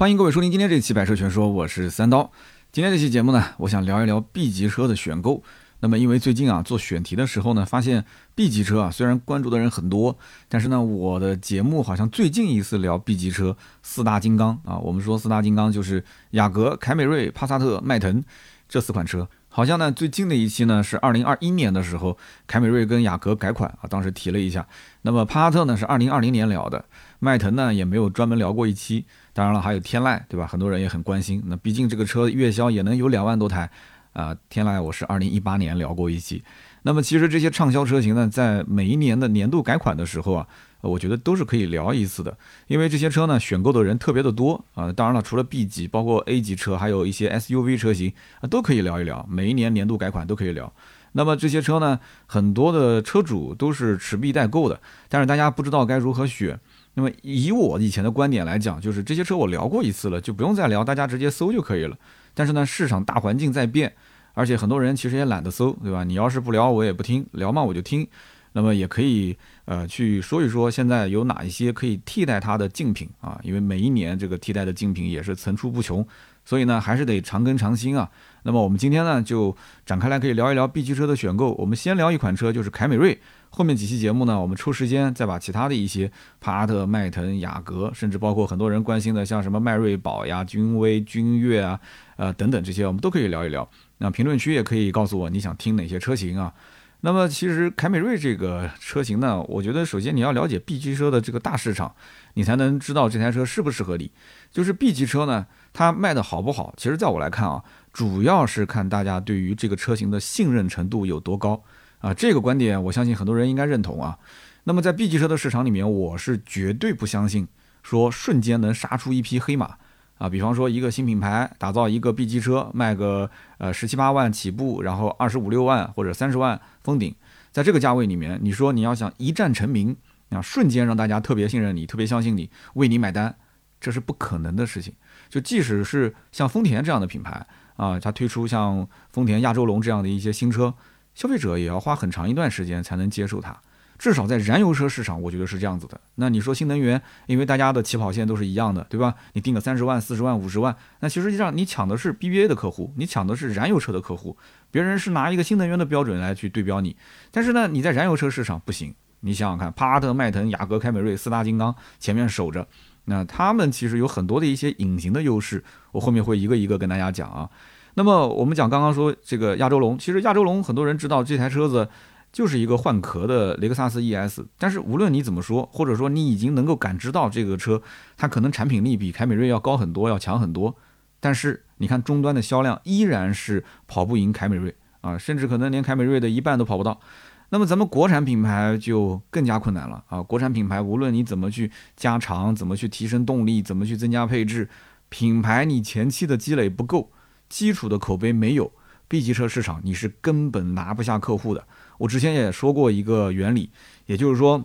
欢迎各位收听今天这期《百车全说》，我是三刀。今天这期节目呢，我想聊一聊 B 级车的选购。那么，因为最近啊做选题的时候呢，发现 B 级车啊虽然关注的人很多，但是呢，我的节目好像最近一次聊 B 级车四大金刚啊，我们说四大金刚就是雅阁、凯美瑞、帕萨特、迈腾这四款车。好像呢，最近的一期呢是二零二一年的时候，凯美瑞跟雅阁改款啊，当时提了一下。那么帕萨特呢是二零二零年聊的，迈腾呢也没有专门聊过一期。当然了，还有天籁，对吧？很多人也很关心。那毕竟这个车月销也能有两万多台啊。天籁我是二零一八年聊过一期。那么其实这些畅销车型呢，在每一年的年度改款的时候啊。我觉得都是可以聊一次的，因为这些车呢，选购的人特别的多啊。当然了，除了 B 级，包括 A 级车，还有一些 SUV 车型啊，都可以聊一聊。每一年年度改款都可以聊。那么这些车呢，很多的车主都是持币待购的，但是大家不知道该如何选。那么以我以前的观点来讲，就是这些车我聊过一次了，就不用再聊，大家直接搜就可以了。但是呢，市场大环境在变，而且很多人其实也懒得搜，对吧？你要是不聊，我也不听；聊嘛，我就听。那么也可以，呃，去说一说现在有哪一些可以替代它的竞品啊？因为每一年这个替代的竞品也是层出不穷，所以呢，还是得长更长新啊。那么我们今天呢，就展开来可以聊一聊 B 级车的选购。我们先聊一款车，就是凯美瑞。后面几期节目呢，我们抽时间再把其他的一些帕萨特、迈腾、雅阁，甚至包括很多人关心的像什么迈锐宝呀、君威、君越啊，呃等等这些，我们都可以聊一聊。那评论区也可以告诉我你想听哪些车型啊？那么其实凯美瑞这个车型呢，我觉得首先你要了解 B 级车的这个大市场，你才能知道这台车适不适合你。就是 B 级车呢，它卖的好不好，其实在我来看啊，主要是看大家对于这个车型的信任程度有多高啊。这个观点我相信很多人应该认同啊。那么在 B 级车的市场里面，我是绝对不相信说瞬间能杀出一匹黑马。啊，比方说一个新品牌打造一个 B 级车，卖个呃十七八万起步，然后二十五六万或者三十万封顶，在这个价位里面，你说你要想一战成名啊，瞬间让大家特别信任你，特别相信你，为你买单，这是不可能的事情。就即使是像丰田这样的品牌啊，它推出像丰田亚洲龙这样的一些新车，消费者也要花很长一段时间才能接受它。至少在燃油车市场，我觉得是这样子的。那你说新能源，因为大家的起跑线都是一样的，对吧？你定个三十万、四十万、五十万，那其实际上你抢的是 BBA 的客户，你抢的是燃油车的客户，别人是拿一个新能源的标准来去对标你。但是呢，你在燃油车市场不行。你想想看，帕萨特、迈腾、雅阁、凯美瑞四大金刚前面守着，那他们其实有很多的一些隐形的优势，我后面会一个一个跟大家讲啊。那么我们讲刚刚说这个亚洲龙，其实亚洲龙很多人知道这台车子。就是一个换壳的雷克萨斯 ES，但是无论你怎么说，或者说你已经能够感知到这个车，它可能产品力比凯美瑞要高很多，要强很多，但是你看终端的销量依然是跑不赢凯美瑞啊，甚至可能连凯美瑞的一半都跑不到。那么咱们国产品牌就更加困难了啊！国产品牌无论你怎么去加长，怎么去提升动力，怎么去增加配置，品牌你前期的积累不够，基础的口碑没有，B 级车市场你是根本拿不下客户的。我之前也说过一个原理，也就是说，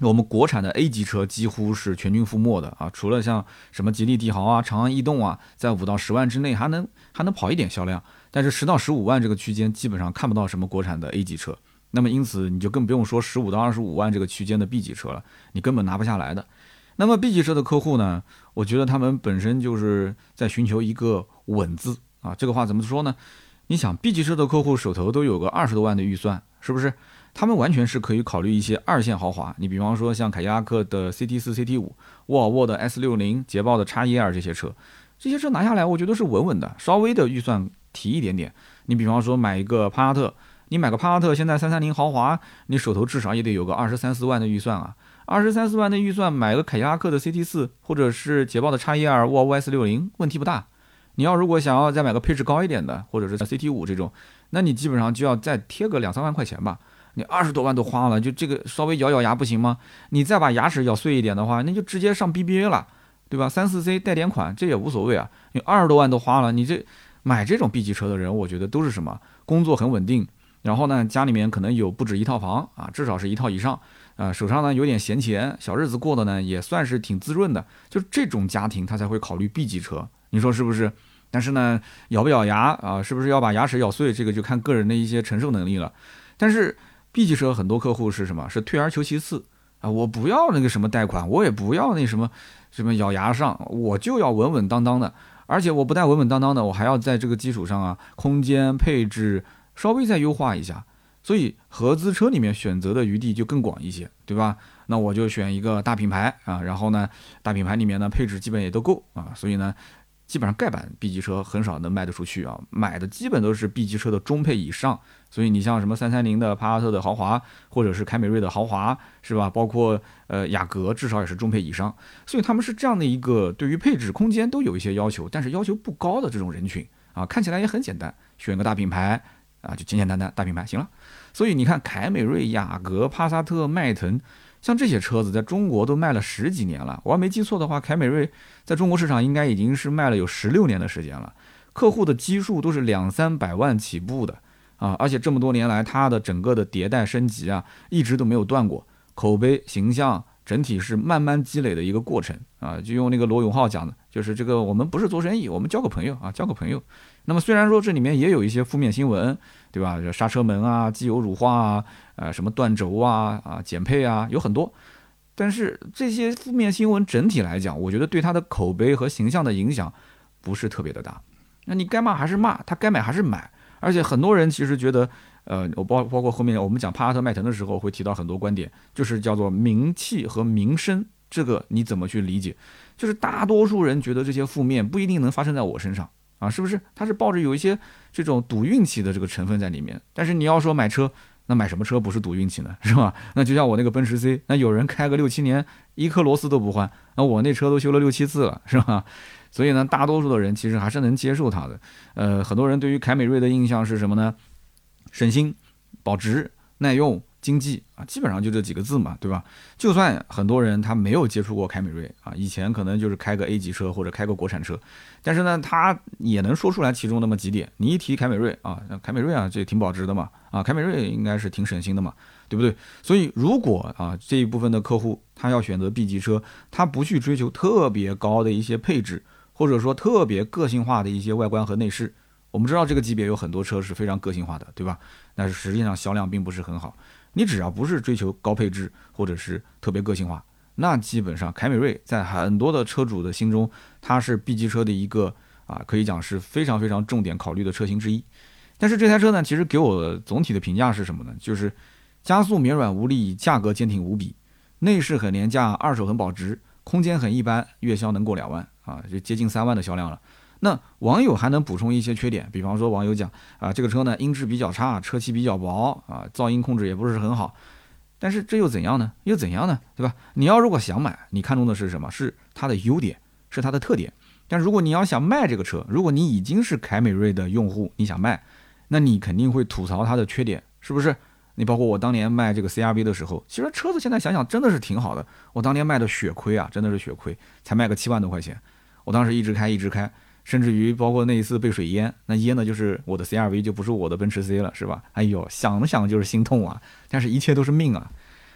我们国产的 A 级车几乎是全军覆没的啊，除了像什么吉利帝豪啊、长安逸动啊，在五到十万之内还能还能跑一点销量，但是十到十五万这个区间基本上看不到什么国产的 A 级车。那么因此你就更不用说十五到二十五万这个区间的 B 级车了，你根本拿不下来的。那么 B 级车的客户呢，我觉得他们本身就是在寻求一个稳字啊，这个话怎么说呢？你想 B 级车的客户手头都有个二十多万的预算。是不是？他们完全是可以考虑一些二线豪华。你比方说像凯迪拉克的 CT 四、CT 五，沃尔沃的 S 六零，捷豹的叉一 R 这些车，这些车拿下来，我觉得是稳稳的。稍微的预算提一点点，你比方说买一个帕萨特，你买个帕萨特，现在三三零豪华，你手头至少也得有个二十三四万的预算啊。二十三四万的预算买个凯迪拉克的 CT 四，或者是捷豹的叉一 R、沃尔沃 S 六零，问题不大。你要如果想要再买个配置高一点的，或者是 CT 五这种。那你基本上就要再贴个两三万块钱吧，你二十多万都花了，就这个稍微咬咬牙不行吗？你再把牙齿咬碎一点的话，那就直接上 BBA 了，对吧？三四 C 带点款，这也无所谓啊。你二十多万都花了，你这买这种 B 级车的人，我觉得都是什么？工作很稳定，然后呢，家里面可能有不止一套房啊，至少是一套以上啊，手上呢有点闲钱，小日子过得呢也算是挺滋润的，就这种家庭他才会考虑 B 级车，你说是不是？但是呢，咬不咬牙啊？是不是要把牙齿咬碎？这个就看个人的一些承受能力了。但是 B 级车很多客户是什么？是退而求其次啊，我不要那个什么贷款，我也不要那什么什么咬牙上，我就要稳稳当当的。而且我不但稳稳当当的，我还要在这个基础上啊，空间配置稍微再优化一下。所以合资车里面选择的余地就更广一些，对吧？那我就选一个大品牌啊，然后呢，大品牌里面呢配置基本也都够啊，所以呢。基本上盖板 B 级车很少能卖得出去啊，买的基本都是 B 级车的中配以上，所以你像什么三三零的帕萨特的豪华，或者是凯美瑞的豪华，是吧？包括呃雅阁，至少也是中配以上，所以他们是这样的一个对于配置空间都有一些要求，但是要求不高的这种人群啊，看起来也很简单，选个大品牌啊，就简简单单大品牌行了。所以你看凯美瑞、雅阁、帕萨特、迈腾。像这些车子在中国都卖了十几年了，我要没记错的话，凯美瑞在中国市场应该已经是卖了有十六年的时间了，客户的基数都是两三百万起步的啊，而且这么多年来它的整个的迭代升级啊，一直都没有断过，口碑形象整体是慢慢积累的一个过程啊，就用那个罗永浩讲的，就是这个我们不是做生意，我们交个朋友啊，交个朋友。那么虽然说这里面也有一些负面新闻，对吧？刹车门啊，机油乳化啊，呃，什么断轴啊，啊，减配啊，有很多。但是这些负面新闻整体来讲，我觉得对他的口碑和形象的影响不是特别的大。那你该骂还是骂，他该买还是买。而且很多人其实觉得，呃，我包包括后面我们讲帕萨特、迈腾的时候会提到很多观点，就是叫做名气和名声，这个你怎么去理解？就是大多数人觉得这些负面不一定能发生在我身上。啊，是不是？他是抱着有一些这种赌运气的这个成分在里面。但是你要说买车，那买什么车不是赌运气呢？是吧？那就像我那个奔驰 C，那有人开个六七年，一颗螺丝都不换，那我那车都修了六七次了，是吧？所以呢，大多数的人其实还是能接受它的。呃，很多人对于凯美瑞的印象是什么呢？省心、保值、耐用。经济啊，基本上就这几个字嘛，对吧？就算很多人他没有接触过凯美瑞啊，以前可能就是开个 A 级车或者开个国产车，但是呢，他也能说出来其中那么几点。你一提凯美瑞啊，凯美瑞啊，这挺保值的嘛，啊，凯美瑞应该是挺省心的嘛，对不对？所以如果啊这一部分的客户他要选择 B 级车，他不去追求特别高的一些配置，或者说特别个性化的一些外观和内饰，我们知道这个级别有很多车是非常个性化的，对吧？但是实际上销量并不是很好。你只要不是追求高配置或者是特别个性化，那基本上凯美瑞在很多的车主的心中，它是 B 级车的一个啊，可以讲是非常非常重点考虑的车型之一。但是这台车呢，其实给我总体的评价是什么呢？就是加速绵软无力，价格坚挺无比，内饰很廉价，二手很保值，空间很一般，月销能过两万啊，就接近三万的销量了。那网友还能补充一些缺点，比方说网友讲啊，这个车呢音质比较差，车漆比较薄啊，噪音控制也不是很好。但是这又怎样呢？又怎样呢？对吧？你要如果想买，你看中的是什么？是它的优点，是它的特点。但如果你要想卖这个车，如果你已经是凯美瑞的用户，你想卖，那你肯定会吐槽它的缺点，是不是？你包括我当年卖这个 CRV 的时候，其实车子现在想想真的是挺好的。我当年卖的血亏啊，真的是血亏，才卖个七万多块钱。我当时一直开，一直开。甚至于包括那一次被水淹，那淹的就是我的 CRV，就不是我的奔驰 C 了，是吧？哎呦，想想就是心痛啊！但是一切都是命啊。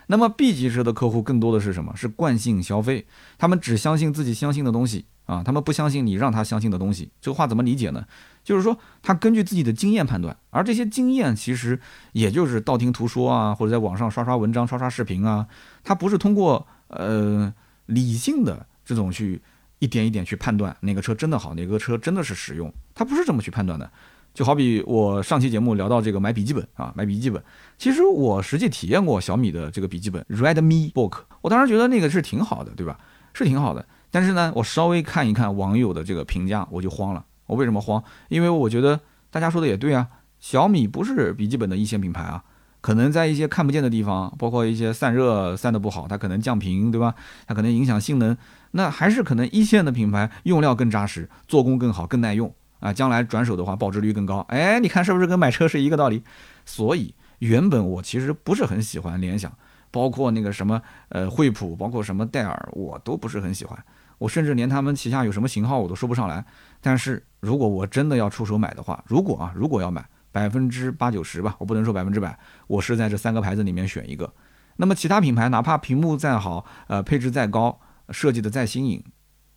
那么 B 级车的客户更多的是什么？是惯性消费，他们只相信自己相信的东西啊，他们不相信你让他相信的东西。这个话怎么理解呢？就是说他根据自己的经验判断，而这些经验其实也就是道听途说啊，或者在网上刷刷文章、刷刷视频啊，他不是通过呃理性的这种去。一点一点去判断哪个车真的好，哪个车真的是实用，它不是这么去判断的。就好比我上期节目聊到这个买笔记本啊，买笔记本，其实我实际体验过小米的这个笔记本 Redmi Book，我当时觉得那个是挺好的，对吧？是挺好的。但是呢，我稍微看一看网友的这个评价，我就慌了。我为什么慌？因为我觉得大家说的也对啊，小米不是笔记本的一线品牌啊。可能在一些看不见的地方，包括一些散热散的不好，它可能降频，对吧？它可能影响性能，那还是可能一线的品牌用料更扎实，做工更好，更耐用啊。将来转手的话，保值率更高。哎，你看是不是跟买车是一个道理？所以原本我其实不是很喜欢联想，包括那个什么呃惠普，包括什么戴尔，我都不是很喜欢。我甚至连他们旗下有什么型号我都说不上来。但是如果我真的要出手买的话，如果啊，如果要买。百分之八九十吧，我不能说百分之百，我是在这三个牌子里面选一个。那么其他品牌，哪怕屏幕再好，呃，配置再高，设计的再新颖，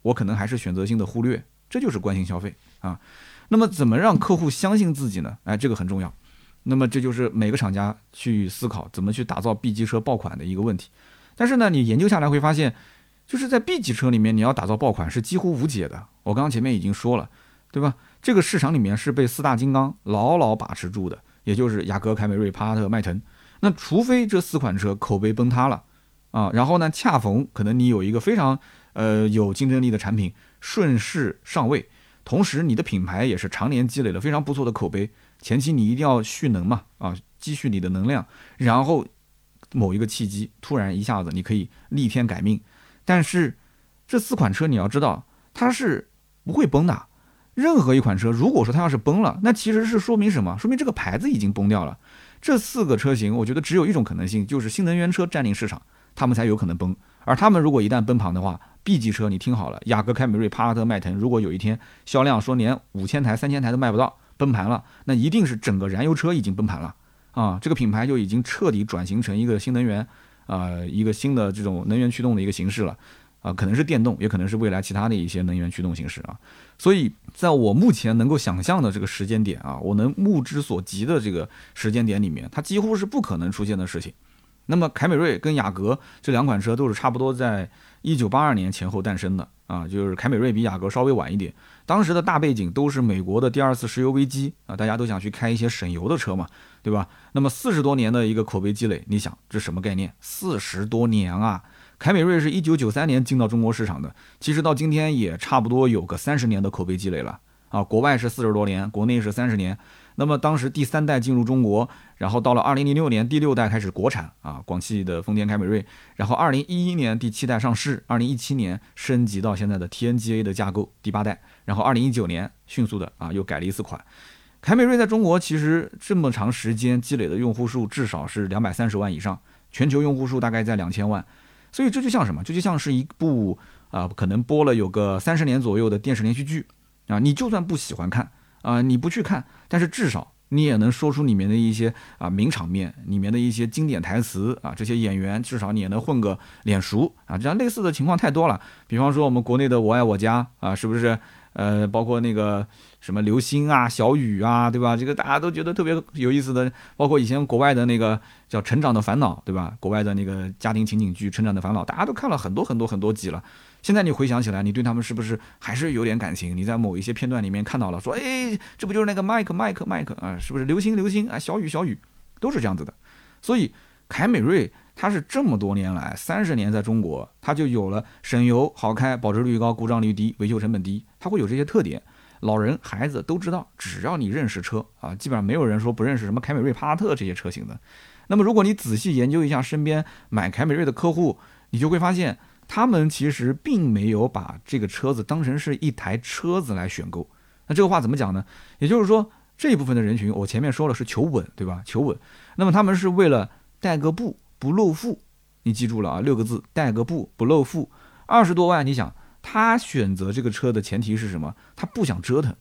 我可能还是选择性的忽略。这就是惯性消费啊。那么怎么让客户相信自己呢？哎，这个很重要。那么这就是每个厂家去思考怎么去打造 B 级车爆款的一个问题。但是呢，你研究下来会发现，就是在 B 级车里面，你要打造爆款是几乎无解的。我刚刚前面已经说了，对吧？这个市场里面是被四大金刚牢牢把持住的，也就是雅阁、凯美瑞、帕萨特、迈腾。那除非这四款车口碑崩塌了啊，然后呢，恰逢可能你有一个非常呃有竞争力的产品顺势上位，同时你的品牌也是常年积累了非常不错的口碑，前期你一定要蓄能嘛啊，积蓄你的能量，然后。某一个契机，突然一下子你可以逆天改命，但是这四款车你要知道，它是不会崩的。任何一款车，如果说它要是崩了，那其实是说明什么？说明这个牌子已经崩掉了。这四个车型，我觉得只有一种可能性，就是新能源车占领市场，他们才有可能崩。而他们如果一旦崩盘的话，B 级车你听好了，雅阁、凯美瑞、帕萨特、迈腾，如果有一天销量说连五千台、三千台都卖不到，崩盘了，那一定是整个燃油车已经崩盘了。啊，这个品牌就已经彻底转型成一个新能源，呃，一个新的这种能源驱动的一个形式了，啊，可能是电动，也可能是未来其他的一些能源驱动形式啊。所以，在我目前能够想象的这个时间点啊，我能目之所及的这个时间点里面，它几乎是不可能出现的事情。那么，凯美瑞跟雅阁这两款车都是差不多在一九八二年前后诞生的啊，就是凯美瑞比雅阁稍微晚一点。当时的大背景都是美国的第二次石油危机啊，大家都想去开一些省油的车嘛。对吧？那么四十多年的一个口碑积累，你想这什么概念？四十多年啊！凯美瑞是一九九三年进到中国市场的，其实到今天也差不多有个三十年的口碑积累了啊。国外是四十多年，国内是三十年。那么当时第三代进入中国，然后到了二零零六年第六代开始国产啊，广汽的丰田凯美瑞。然后二零一一年第七代上市，二零一七年升级到现在的 TNGA 的架构第八代，然后二零一九年迅速的啊又改了一次款。凯美瑞在中国其实这么长时间积累的用户数至少是两百三十万以上，全球用户数大概在两千万，所以这就像什么？这就像是一部啊，可能播了有个三十年左右的电视连续剧啊，你就算不喜欢看啊，你不去看，但是至少你也能说出里面的一些啊名场面，里面的一些经典台词啊，这些演员至少你也能混个脸熟啊，这样类似的情况太多了。比方说我们国内的《我爱我家》啊，是不是？呃，包括那个什么流星啊、小雨啊，对吧？这个大家都觉得特别有意思的。包括以前国外的那个叫《成长的烦恼》，对吧？国外的那个家庭情景剧《成长的烦恼》，大家都看了很多很多很多集了。现在你回想起来，你对他们是不是还是有点感情？你在某一些片段里面看到了，说，哎，这不就是那个麦克麦克麦克啊？是不是流星流星啊？小雨小雨，都是这样子的。所以凯美瑞。它是这么多年来，三十年在中国，它就有了省油、好开、保值率高、故障率低、维修成本低，它会有这些特点。老人、孩子都知道，只要你认识车啊，基本上没有人说不认识什么凯美瑞、帕萨特这些车型的。那么，如果你仔细研究一下身边买凯美瑞的客户，你就会发现，他们其实并没有把这个车子当成是一台车子来选购。那这个话怎么讲呢？也就是说，这一部分的人群，我前面说了是求稳，对吧？求稳。那么他们是为了带个步。不露富，你记住了啊，六个字，带个布不露富，二十多万，你想他选择这个车的前提是什么？他不想折腾，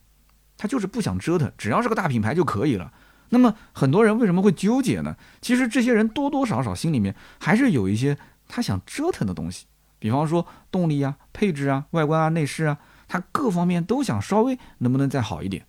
他就是不想折腾，只要是个大品牌就可以了。那么很多人为什么会纠结呢？其实这些人多多少少心里面还是有一些他想折腾的东西，比方说动力啊、配置啊、外观啊、内饰啊，它各方面都想稍微能不能再好一点。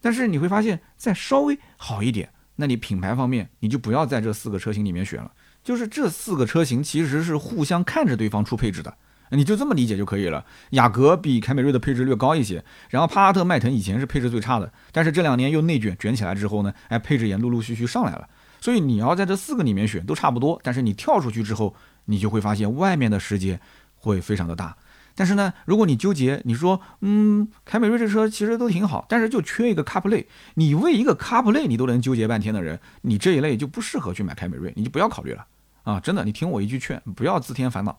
但是你会发现，再稍微好一点，那你品牌方面你就不要在这四个车型里面选了。就是这四个车型其实是互相看着对方出配置的，你就这么理解就可以了。雅阁比凯美瑞的配置略高一些，然后帕萨特、迈腾以前是配置最差的，但是这两年又内卷卷起来之后呢，哎，配置也陆陆续续上来了。所以你要在这四个里面选都差不多，但是你跳出去之后，你就会发现外面的世界会非常的大。但是呢，如果你纠结，你说，嗯，凯美瑞这车其实都挺好，但是就缺一个 CarPlay，你为一个 CarPlay 你都能纠结半天的人，你这一类就不适合去买凯美瑞，你就不要考虑了。啊，真的，你听我一句劝，不要自添烦恼。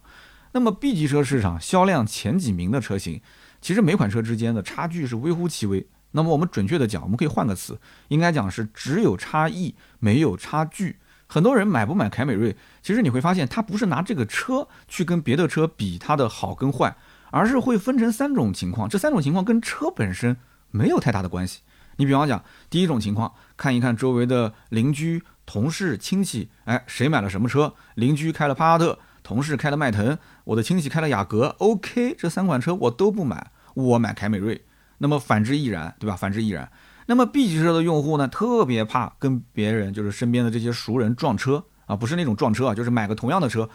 那么 B 级车市场销量前几名的车型，其实每款车之间的差距是微乎其微。那么我们准确的讲，我们可以换个词，应该讲是只有差异，没有差距。很多人买不买凯美瑞，其实你会发现，他不是拿这个车去跟别的车比它的好跟坏，而是会分成三种情况，这三种情况跟车本身没有太大的关系。你比方讲，第一种情况，看一看周围的邻居。同事、亲戚，哎，谁买了什么车？邻居开了帕萨特，同事开了迈腾，我的亲戚开了雅阁。OK，这三款车我都不买，我买凯美瑞。那么反之亦然，对吧？反之亦然。那么 B 级车的用户呢，特别怕跟别人，就是身边的这些熟人撞车啊，不是那种撞车啊，就是买个同样的车，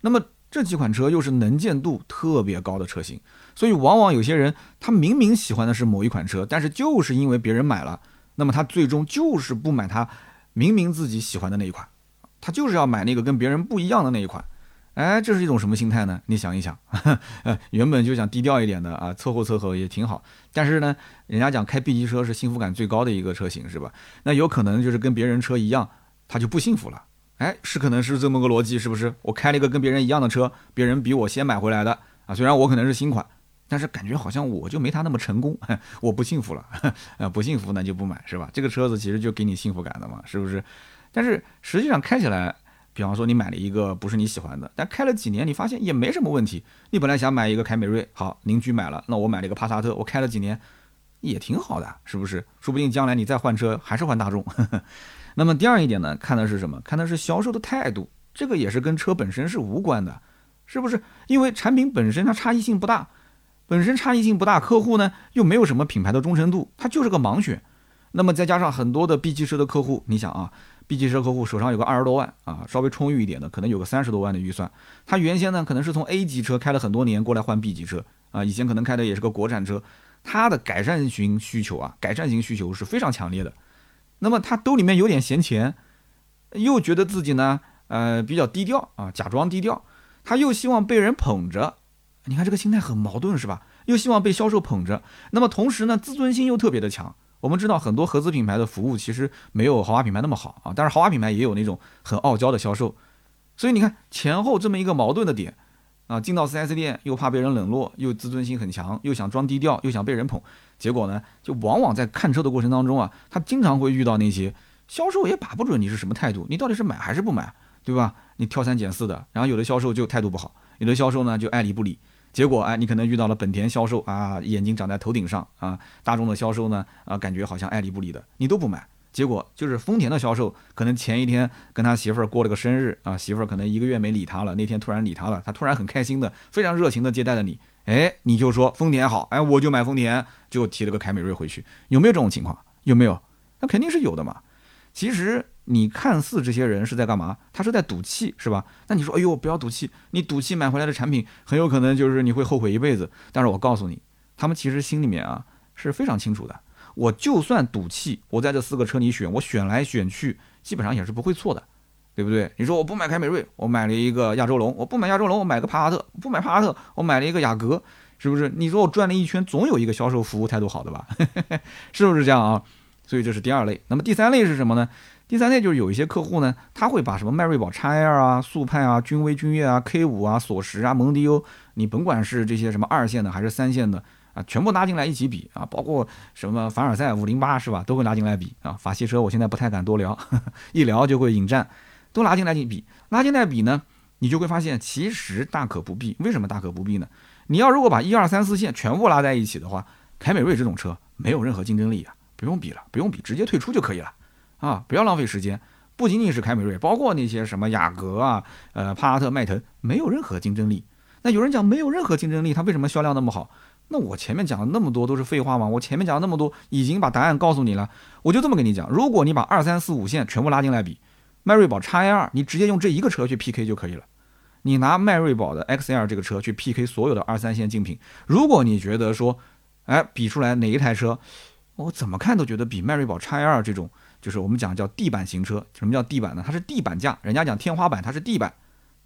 那么这几款车又是能见度特别高的车型，所以往往有些人他明明喜欢的是某一款车，但是就是因为别人买了，那么他最终就是不买他明明自己喜欢的那一款，他就是要买那个跟别人不一样的那一款。哎，这是一种什么心态呢？你想一想，呃，原本就想低调一点的啊，凑合凑合也挺好。但是呢，人家讲开 B 级车是幸福感最高的一个车型，是吧？那有可能就是跟别人车一样，他就不幸福了。哎，是可能是这么个逻辑，是不是？我开了一个跟别人一样的车，别人比我先买回来的啊，虽然我可能是新款，但是感觉好像我就没他那么成功，我不幸福了。啊，不幸福那就不买，是吧？这个车子其实就给你幸福感的嘛，是不是？但是实际上开起来。比方说你买了一个不是你喜欢的，但开了几年你发现也没什么问题。你本来想买一个凯美瑞，好邻居买了，那我买了一个帕萨特，我开了几年也挺好的，是不是？说不定将来你再换车还是换大众。那么第二一点呢，看的是什么？看的是销售的态度，这个也是跟车本身是无关的，是不是？因为产品本身它差异性不大，本身差异性不大，客户呢又没有什么品牌的忠诚度，它就是个盲选。那么再加上很多的 B 级车的客户，你想啊。B 级车客户手上有个二十多万啊，稍微充裕一点的，可能有个三十多万的预算。他原先呢，可能是从 A 级车开了很多年过来换 B 级车啊，以前可能开的也是个国产车，他的改善型需求啊，改善型需求是非常强烈的。那么他兜里面有点闲钱，又觉得自己呢，呃，比较低调啊，假装低调，他又希望被人捧着。你看这个心态很矛盾是吧？又希望被销售捧着，那么同时呢，自尊心又特别的强。我们知道很多合资品牌的服务其实没有豪华品牌那么好啊，但是豪华品牌也有那种很傲娇的销售，所以你看前后这么一个矛盾的点啊，进到 4S 店又怕被人冷落，又自尊心很强，又想装低调，又想被人捧，结果呢，就往往在看车的过程当中啊，他经常会遇到那些销售也把不准你是什么态度，你到底是买还是不买，对吧？你挑三拣四的，然后有的销售就态度不好，有的销售呢就爱理不理。结果哎，你可能遇到了本田销售啊，眼睛长在头顶上啊；大众的销售呢啊，感觉好像爱理不理的，你都不买。结果就是丰田的销售，可能前一天跟他媳妇儿过了个生日啊，媳妇儿可能一个月没理他了，那天突然理他了，他突然很开心的，非常热情的接待了你。哎，你就说丰田好，哎，我就买丰田，就提了个凯美瑞回去，有没有这种情况？有没有？那肯定是有的嘛。其实。你看似这些人是在干嘛？他是在赌气，是吧？那你说，哎呦，不要赌气！你赌气买回来的产品，很有可能就是你会后悔一辈子。但是我告诉你，他们其实心里面啊是非常清楚的。我就算赌气，我在这四个车里选，我选来选去，基本上也是不会错的，对不对？你说我不买凯美瑞，我买了一个亚洲龙；我不买亚洲龙，我买个帕萨特；不买帕萨特，我买了一个雅阁，是不是？你说我转了一圈，总有一个销售服务态度好的吧？是不是这样啊？所以这是第二类。那么第三类是什么呢？第三类就是有一些客户呢，他会把什么迈锐宝 XL 啊、速派啊、君威、君越啊、K 五啊、索十啊、蒙迪欧，你甭管是这些什么二线的还是三线的啊，全部拉进来一起比啊，包括什么凡尔赛五零八是吧，都会拉进来比啊。法系车我现在不太敢多聊，一聊就会引战，都拉进来一起比，拉进来比呢，你就会发现其实大可不必。为什么大可不必呢？你要如果把一二三四线全部拉在一起的话，凯美瑞这种车没有任何竞争力啊，不用比了，不用比，直接退出就可以了。啊，不要浪费时间。不仅仅是凯美瑞，包括那些什么雅阁啊、呃帕萨特、迈腾，没有任何竞争力。那有人讲没有任何竞争力，它为什么销量那么好？那我前面讲了那么多都是废话吗？我前面讲了那么多已经把答案告诉你了。我就这么跟你讲，如果你把二三四五线全部拉进来比，迈锐宝 XL，你直接用这一个车去 PK 就可以了。你拿迈锐宝的 XL 这个车去 PK 所有的二三线竞品，如果你觉得说，哎，比出来哪一台车，我怎么看都觉得比迈锐宝 XL 这种。就是我们讲叫地板型车，什么叫地板呢？它是地板价，人家讲天花板，它是地板，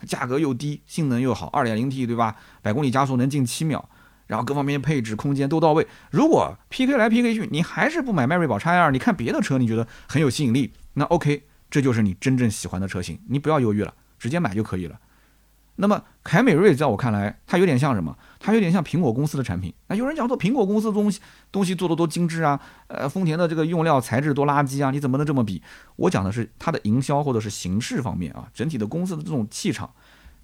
价格又低，性能又好，2.0T 对吧？百公里加速能进七秒，然后各方面配置、空间都到位。如果 PK 来 PK 去，你还是不买迈锐宝 x 二你看别的车，你觉得很有吸引力，那 OK，这就是你真正喜欢的车型，你不要犹豫了，直接买就可以了。那么凯美瑞在我看来，它有点像什么？它有点像苹果公司的产品。那有人讲说苹果公司东西东西做的多精致啊，呃，丰田的这个用料材质多垃圾啊，你怎么能这么比？我讲的是它的营销或者是形式方面啊，整体的公司的这种气场。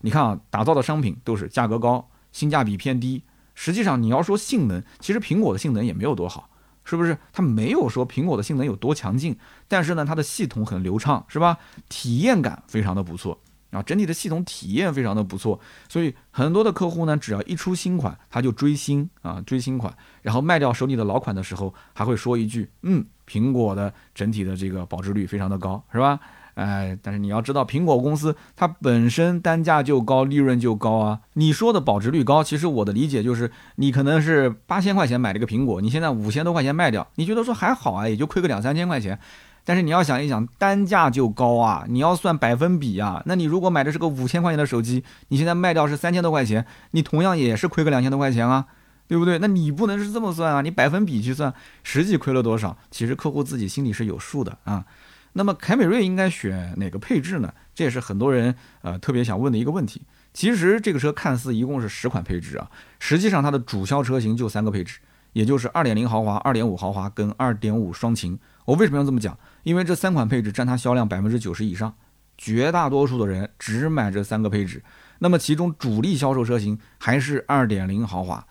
你看啊，打造的商品都是价格高，性价比偏低。实际上你要说性能，其实苹果的性能也没有多好，是不是？它没有说苹果的性能有多强劲，但是呢，它的系统很流畅，是吧？体验感非常的不错。啊，整体的系统体验非常的不错，所以很多的客户呢，只要一出新款，他就追新啊，追新款，然后卖掉手里的老款的时候，还会说一句，嗯，苹果的整体的这个保值率非常的高，是吧？哎，但是你要知道，苹果公司它本身单价就高，利润就高啊。你说的保值率高，其实我的理解就是，你可能是八千块钱买了个苹果，你现在五千多块钱卖掉，你觉得说还好啊，也就亏个两三千块钱。但是你要想一想，单价就高啊，你要算百分比啊。那你如果买的是个五千块钱的手机，你现在卖掉是三千多块钱，你同样也是亏个两千多块钱啊，对不对？那你不能是这么算啊，你百分比去算，实际亏了多少，其实客户自己心里是有数的啊。那么凯美瑞应该选哪个配置呢？这也是很多人呃特别想问的一个问题。其实这个车看似一共是十款配置啊，实际上它的主销车型就三个配置，也就是二点零豪华、二点五豪华跟二点五双擎。我为什么要这么讲？因为这三款配置占它销量百分之九十以上，绝大多数的人只买这三个配置。那么其中主力销售车型还是二点零豪华，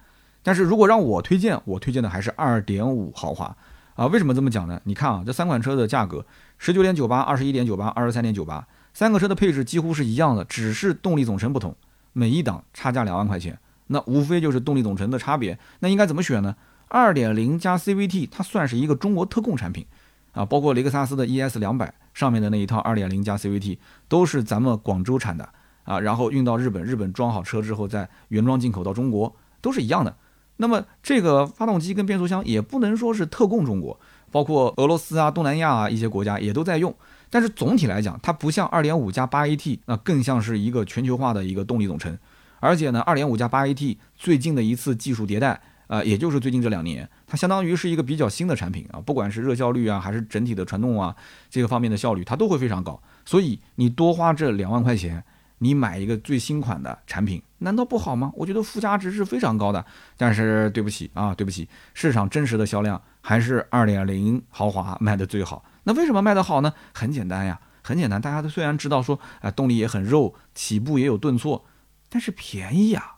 但是如果让我推荐，我推荐的还是二点五豪华啊。为什么这么讲呢？你看啊，这三款车的价格。十九点九八、二十一点九八、二十三点九八，三个车的配置几乎是一样的，只是动力总成不同，每一档差价两万块钱，那无非就是动力总成的差别。那应该怎么选呢？二点零加 CVT 它算是一个中国特供产品啊，包括雷克萨斯的 ES 两百上面的那一套二点零加 CVT 都是咱们广州产的啊，然后运到日本，日本装好车之后再原装进口到中国，都是一样的。那么这个发动机跟变速箱也不能说是特供中国。包括俄罗斯啊、东南亚啊一些国家也都在用，但是总体来讲，它不像2.5加 8AT，那更像是一个全球化的一个动力总成。而且呢，2.5加 8AT 最近的一次技术迭代，呃，也就是最近这两年，它相当于是一个比较新的产品啊，不管是热效率啊，还是整体的传动啊这个方面的效率，它都会非常高。所以你多花这两万块钱。你买一个最新款的产品，难道不好吗？我觉得附加值是非常高的。但是对不起啊，对不起，市场真实的销量还是二点零豪华卖的最好。那为什么卖得好呢？很简单呀，很简单。大家都虽然知道说，啊，动力也很肉，起步也有顿挫，但是便宜呀。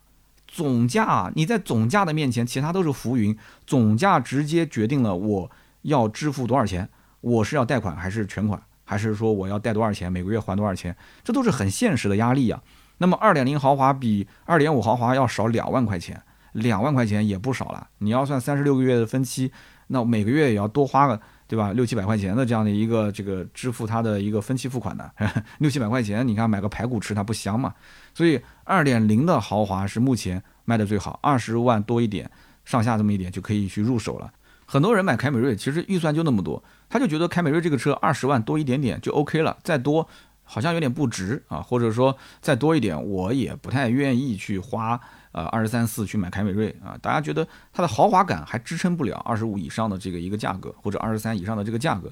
总价你在总价的面前，其他都是浮云。总价直接决定了我要支付多少钱，我是要贷款还是全款。还是说我要贷多少钱，每个月还多少钱，这都是很现实的压力啊。那么二点零豪华比二点五豪华要少两万块钱，两万块钱也不少了。你要算三十六个月的分期，那每个月也要多花个对吧六七百块钱的这样的一个这个支付它的一个分期付款的 六七百块钱，你看买个排骨吃它不香嘛？所以二点零的豪华是目前卖的最好，二十万多一点上下这么一点就可以去入手了。很多人买凯美瑞，其实预算就那么多，他就觉得凯美瑞这个车二十万多一点点就 OK 了，再多好像有点不值啊，或者说再多一点我也不太愿意去花呃二十三四去买凯美瑞啊。大家觉得它的豪华感还支撑不了二十五以上的这个一个价格，或者二十三以上的这个价格。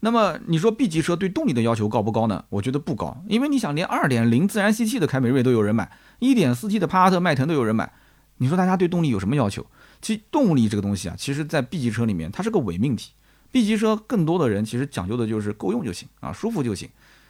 那么你说 B 级车对动力的要求高不高呢？我觉得不高，因为你想连二点零自然吸气的凯美瑞都有人买，一点四 T 的帕萨特、迈腾都有人买，你说大家对动力有什么要求？其实动力这个东西啊，其实，在 B 级车里面，它是个伪命题。B 级车更多的人其实讲究的就是够用就行啊，舒服就行。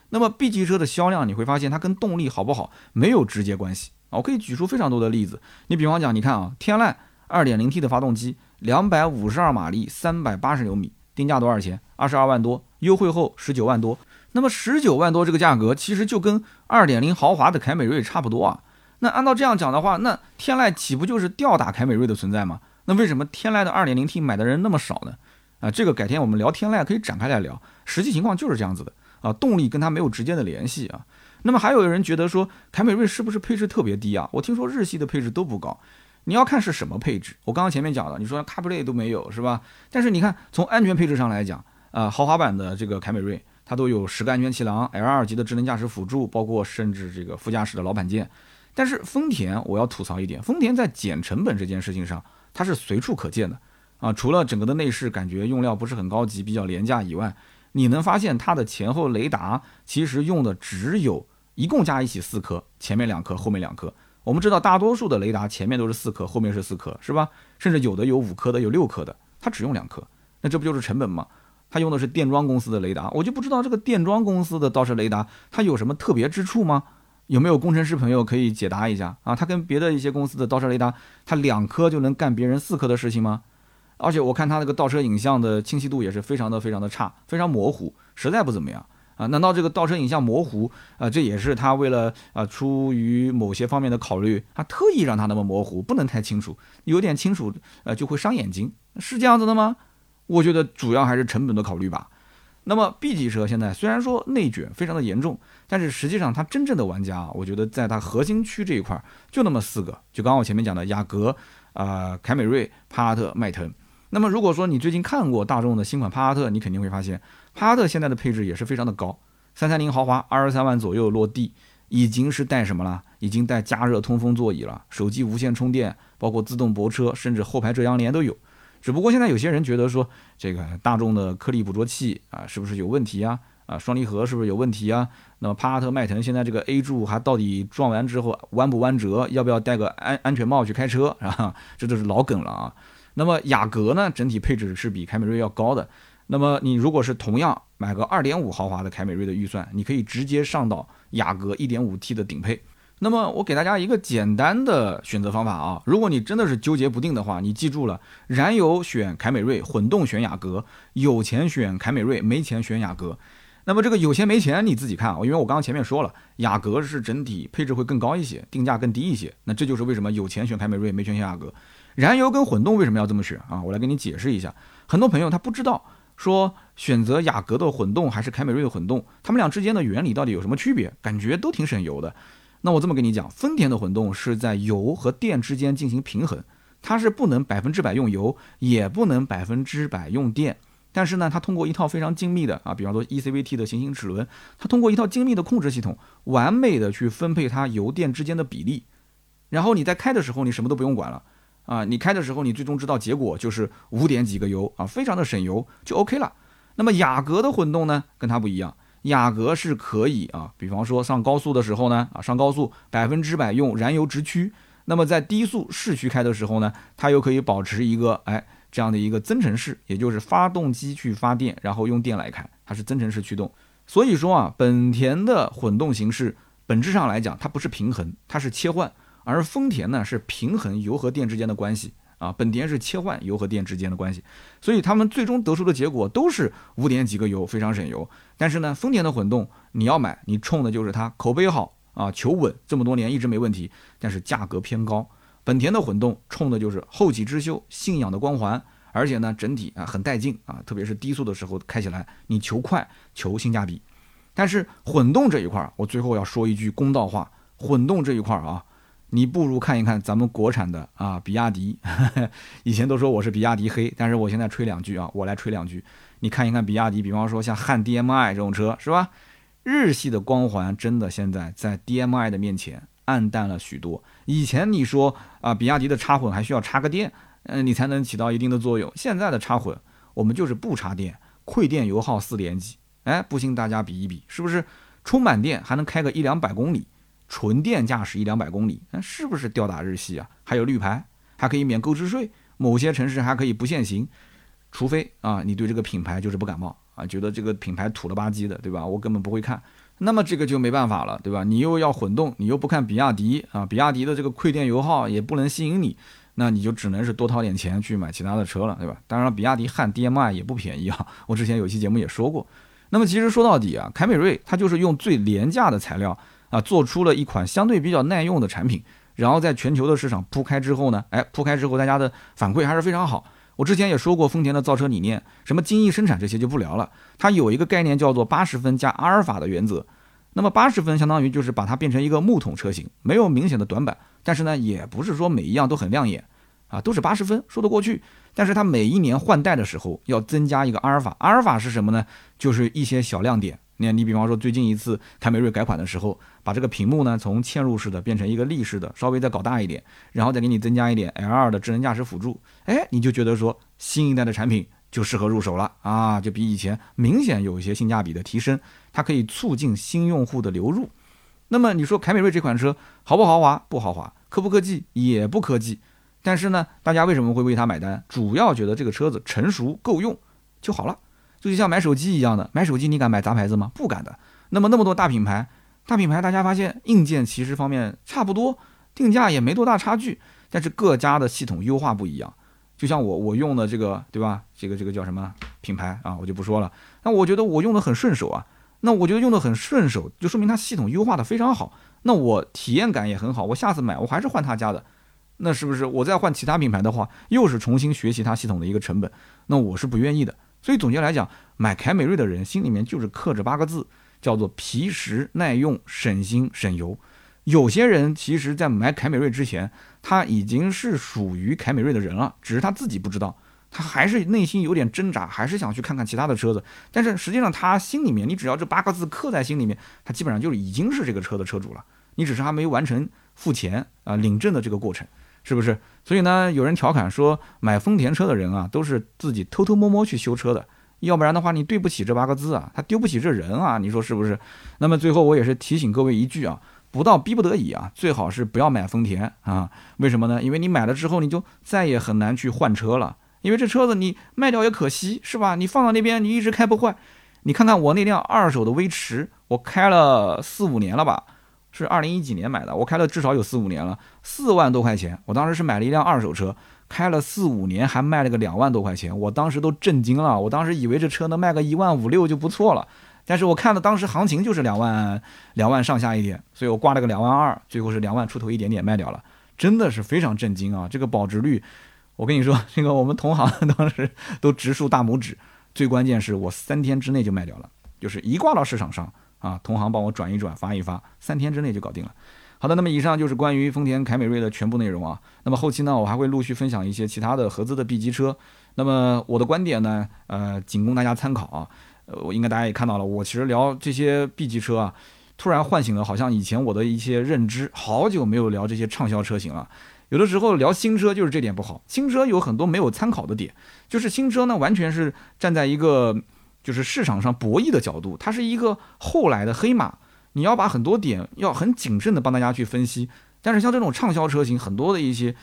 那么 B 级车的销量，你会发现它跟动力好不好没有直接关系我可以举出非常多的例子。你比方讲，你看啊，天籁 2.0T 的发动机，252马力，380牛米，定价多少钱？二十二万多，优惠后十九万多。那么十九万多这个价格，其实就跟2.0豪华的凯美瑞差不多啊。那按照这样讲的话，那天籁岂不就是吊打凯美瑞的存在吗？那为什么天籁的 2.0T 买的人那么少呢？啊，这个改天我们聊天籁可以展开来聊，实际情况就是这样子的啊，动力跟它没有直接的联系啊。那么还有人觉得说凯美瑞是不是配置特别低啊？我听说日系的配置都不高，你要看是什么配置。我刚刚前面讲了，你说 CarPlay 都没有是吧？但是你看从安全配置上来讲，啊，豪华版的这个凯美瑞它都有十个安全气囊，L 二级的智能驾驶辅助，包括甚至这个副驾驶的老板键。但是丰田，我要吐槽一点，丰田在减成本这件事情上，它是随处可见的啊。除了整个的内饰感觉用料不是很高级，比较廉价以外，你能发现它的前后雷达其实用的只有一共加一起四颗，前面两颗，后面两颗。我们知道大多数的雷达前面都是四颗，后面是四颗，是吧？甚至有的有五颗的，有六颗的，它只用两颗，那这不就是成本吗？它用的是电装公司的雷达，我就不知道这个电装公司的倒车雷达它有什么特别之处吗？有没有工程师朋友可以解答一下啊？它跟别的一些公司的倒车雷达，它两颗就能干别人四颗的事情吗？而且我看它那个倒车影像的清晰度也是非常的非常的差，非常模糊，实在不怎么样啊！难道这个倒车影像模糊啊？这也是他为了啊出于某些方面的考虑，他特意让它那么模糊，不能太清楚，有点清楚呃就会伤眼睛，是这样子的吗？我觉得主要还是成本的考虑吧。那么 B 级车现在虽然说内卷非常的严重，但是实际上它真正的玩家啊，我觉得在它核心区这一块就那么四个，就刚刚我前面讲的雅阁、啊凯美瑞、帕萨特、迈腾。那么如果说你最近看过大众的新款帕萨特，你肯定会发现帕萨特现在的配置也是非常的高，三三零豪华二十三万左右落地，已经是带什么了？已经带加热通风座椅了，手机无线充电，包括自动泊车，甚至后排遮阳帘都有。只不过现在有些人觉得说，这个大众的颗粒捕捉器啊，是不是有问题啊？啊，双离合是不是有问题啊？那么帕萨特、迈腾现在这个 A 柱还到底撞完之后弯不弯折？要不要戴个安安全帽去开车？啊，这都是老梗了啊。那么雅阁呢，整体配置是比凯美瑞要高的。那么你如果是同样买个2.5豪华的凯美瑞的预算，你可以直接上到雅阁 1.5T 的顶配。那么我给大家一个简单的选择方法啊，如果你真的是纠结不定的话，你记住了，燃油选凯美瑞，混动选雅阁，有钱选凯美瑞，没钱选雅阁。那么这个有钱没钱你自己看啊，因为我刚刚前面说了，雅阁是整体配置会更高一些，定价更低一些。那这就是为什么有钱选凯美瑞，没钱选雅阁。燃油跟混动为什么要这么选啊？我来给你解释一下。很多朋友他不知道说选择雅阁的混动还是凯美瑞的混动，他们俩之间的原理到底有什么区别？感觉都挺省油的。那我这么跟你讲，丰田的混动是在油和电之间进行平衡，它是不能百分之百用油，也不能百分之百用电。但是呢，它通过一套非常精密的啊，比方说 ECVT 的行星齿轮，它通过一套精密的控制系统，完美的去分配它油电之间的比例。然后你在开的时候，你什么都不用管了啊，你开的时候，你最终知道结果就是五点几个油啊，非常的省油，就 OK 了。那么雅阁的混动呢，跟它不一样。雅阁是可以啊，比方说上高速的时候呢，啊上高速百分之百用燃油直驱，那么在低速市区开的时候呢，它又可以保持一个哎这样的一个增程式，也就是发动机去发电，然后用电来开，它是增程式驱动。所以说啊，本田的混动形式本质上来讲，它不是平衡，它是切换，而丰田呢是平衡油和电之间的关系。啊，本田是切换油和电之间的关系，所以他们最终得出的结果都是五点几个油，非常省油。但是呢，丰田的混动你要买，你冲的就是它口碑好啊，求稳，这么多年一直没问题，但是价格偏高。本田的混动冲的就是后起之秀，信仰的光环，而且呢，整体啊很带劲啊，特别是低速的时候开起来，你求快求性价比。但是混动这一块，我最后要说一句公道话，混动这一块啊。你不如看一看咱们国产的啊，比亚迪。以前都说我是比亚迪黑，但是我现在吹两句啊，我来吹两句。你看一看比亚迪，比方说像汉 DMI 这种车，是吧？日系的光环真的现在在 DMI 的面前暗淡了许多。以前你说啊，比亚迪的插混还需要插个电，嗯，你才能起到一定的作用。现在的插混，我们就是不插电，馈电油耗四点几。哎，不信大家比一比，是不是？充满电还能开个一两百公里。纯电驾驶一两百公里，那是不是吊打日系啊？还有绿牌，还可以免购置税，某些城市还可以不限行，除非啊，你对这个品牌就是不感冒啊，觉得这个品牌土了吧唧的，对吧？我根本不会看，那么这个就没办法了，对吧？你又要混动，你又不看比亚迪啊，比亚迪的这个馈电油耗也不能吸引你，那你就只能是多掏点钱去买其他的车了，对吧？当然，比亚迪汉 DMI 也不便宜啊，我之前有期节目也说过。那么其实说到底啊，凯美瑞它就是用最廉价的材料。啊，做出了一款相对比较耐用的产品，然后在全球的市场铺开之后呢，哎，铺开之后大家的反馈还是非常好。我之前也说过丰田的造车理念，什么精益生产这些就不聊了，它有一个概念叫做八十分加阿尔法的原则。那么八十分相当于就是把它变成一个木桶车型，没有明显的短板，但是呢，也不是说每一样都很亮眼啊，都是八十分说得过去。但是它每一年换代的时候要增加一个阿尔法，阿尔法是什么呢？就是一些小亮点。那你比方说最近一次凯美瑞改款的时候，把这个屏幕呢从嵌入式的变成一个立式的，稍微再搞大一点，然后再给你增加一点 L2 的智能驾驶辅助，哎，你就觉得说新一代的产品就适合入手了啊，就比以前明显有一些性价比的提升，它可以促进新用户的流入。那么你说凯美瑞这款车豪不豪华？不豪华，科不科技？也不科技。但是呢，大家为什么会为它买单？主要觉得这个车子成熟够用就好了。就像买手机一样的，买手机你敢买杂牌子吗？不敢的。那么那么多大品牌，大品牌大家发现硬件其实方面差不多，定价也没多大差距，但是各家的系统优化不一样。就像我我用的这个对吧？这个这个叫什么品牌啊？我就不说了。那我觉得我用的很顺手啊。那我觉得用的很顺手，就说明它系统优化的非常好。那我体验感也很好，我下次买我还是换他家的。那是不是我再换其他品牌的话，又是重新学习它系统的一个成本？那我是不愿意的。所以总结来讲，买凯美瑞的人心里面就是刻着八个字，叫做皮实耐用、省心省油。有些人其实，在买凯美瑞之前，他已经是属于凯美瑞的人了，只是他自己不知道，他还是内心有点挣扎，还是想去看看其他的车子。但是实际上，他心里面，你只要这八个字刻在心里面，他基本上就已经是这个车的车主了。你只是还没完成付钱啊、领证的这个过程，是不是？所以呢，有人调侃说，买丰田车的人啊，都是自己偷偷摸摸去修车的，要不然的话，你对不起这八个字啊，他丢不起这人啊，你说是不是？那么最后，我也是提醒各位一句啊。不到逼不得已啊，最好是不要买丰田啊。为什么呢？因为你买了之后，你就再也很难去换车了。因为这车子你卖掉也可惜，是吧？你放到那边，你一直开不坏。你看看我那辆二手的威驰，我开了四五年了吧？是二零一几年买的，我开了至少有四五年了，四万多块钱。我当时是买了一辆二手车，开了四五年，还卖了个两万多块钱，我当时都震惊了。我当时以为这车能卖个一万五六就不错了。但是我看了当时行情就是两万两万上下一点，所以我挂了个两万二，最后是两万出头一点点卖掉了，真的是非常震惊啊！这个保值率，我跟你说，这个我们同行当时都直竖大拇指。最关键是我三天之内就卖掉了，就是一挂到市场上啊，同行帮我转一转发一发，三天之内就搞定了。好的，那么以上就是关于丰田凯美瑞的全部内容啊。那么后期呢，我还会陆续分享一些其他的合资的 B 级车。那么我的观点呢，呃，仅供大家参考啊。呃，我应该大家也看到了，我其实聊这些 B 级车啊，突然唤醒了好像以前我的一些认知，好久没有聊这些畅销车型了。有的时候聊新车就是这点不好，新车有很多没有参考的点，就是新车呢完全是站在一个就是市场上博弈的角度，它是一个后来的黑马，你要把很多点要很谨慎的帮大家去分析。但是像这种畅销车型，很多的一些。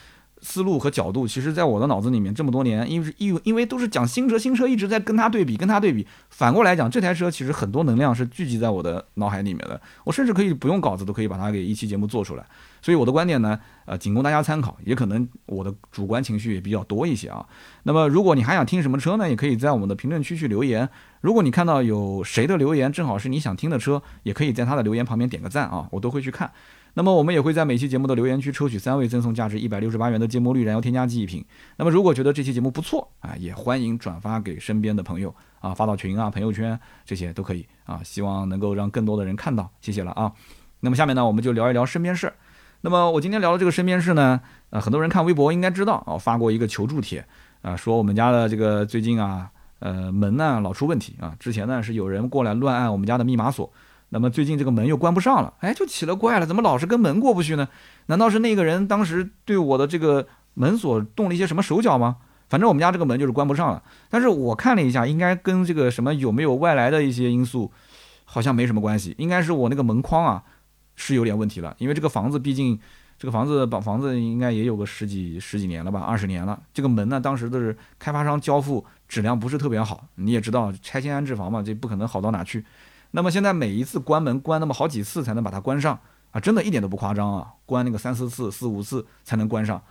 思路和角度，其实，在我的脑子里面这么多年，因为因为因为都是讲新车，新车一直在跟它对比，跟它对比。反过来讲，这台车其实很多能量是聚集在我的脑海里面的。我甚至可以不用稿子，都可以把它给一期节目做出来。所以我的观点呢，呃，仅供大家参考，也可能我的主观情绪也比较多一些啊。那么，如果你还想听什么车呢，也可以在我们的评论区去留言。如果你看到有谁的留言正好是你想听的车，也可以在他的留言旁边点个赞啊，我都会去看。那么我们也会在每期节目的留言区抽取三位赠送价值一百六十八元的芥末绿燃油添加剂一瓶。那么如果觉得这期节目不错啊，也欢迎转发给身边的朋友啊，发到群啊、朋友圈这些都可以啊，希望能够让更多的人看到，谢谢了啊。那么下面呢，我们就聊一聊身边事。那么我今天聊的这个身边事呢，呃，很多人看微博应该知道啊，发过一个求助帖啊，说我们家的这个最近啊，呃，门呢老出问题啊，之前呢是有人过来乱按我们家的密码锁。那么最近这个门又关不上了，哎，就奇了怪了，怎么老是跟门过不去呢？难道是那个人当时对我的这个门锁动了一些什么手脚吗？反正我们家这个门就是关不上了。但是我看了一下，应该跟这个什么有没有外来的一些因素，好像没什么关系。应该是我那个门框啊是有点问题了，因为这个房子毕竟这个房子把房子应该也有个十几十几年了吧，二十年了。这个门呢，当时都是开发商交付质量不是特别好，你也知道拆迁安置房嘛，这不可能好到哪去。那么现在每一次关门关那么好几次才能把它关上啊，真的一点都不夸张啊，关那个三四次、四五次才能关上，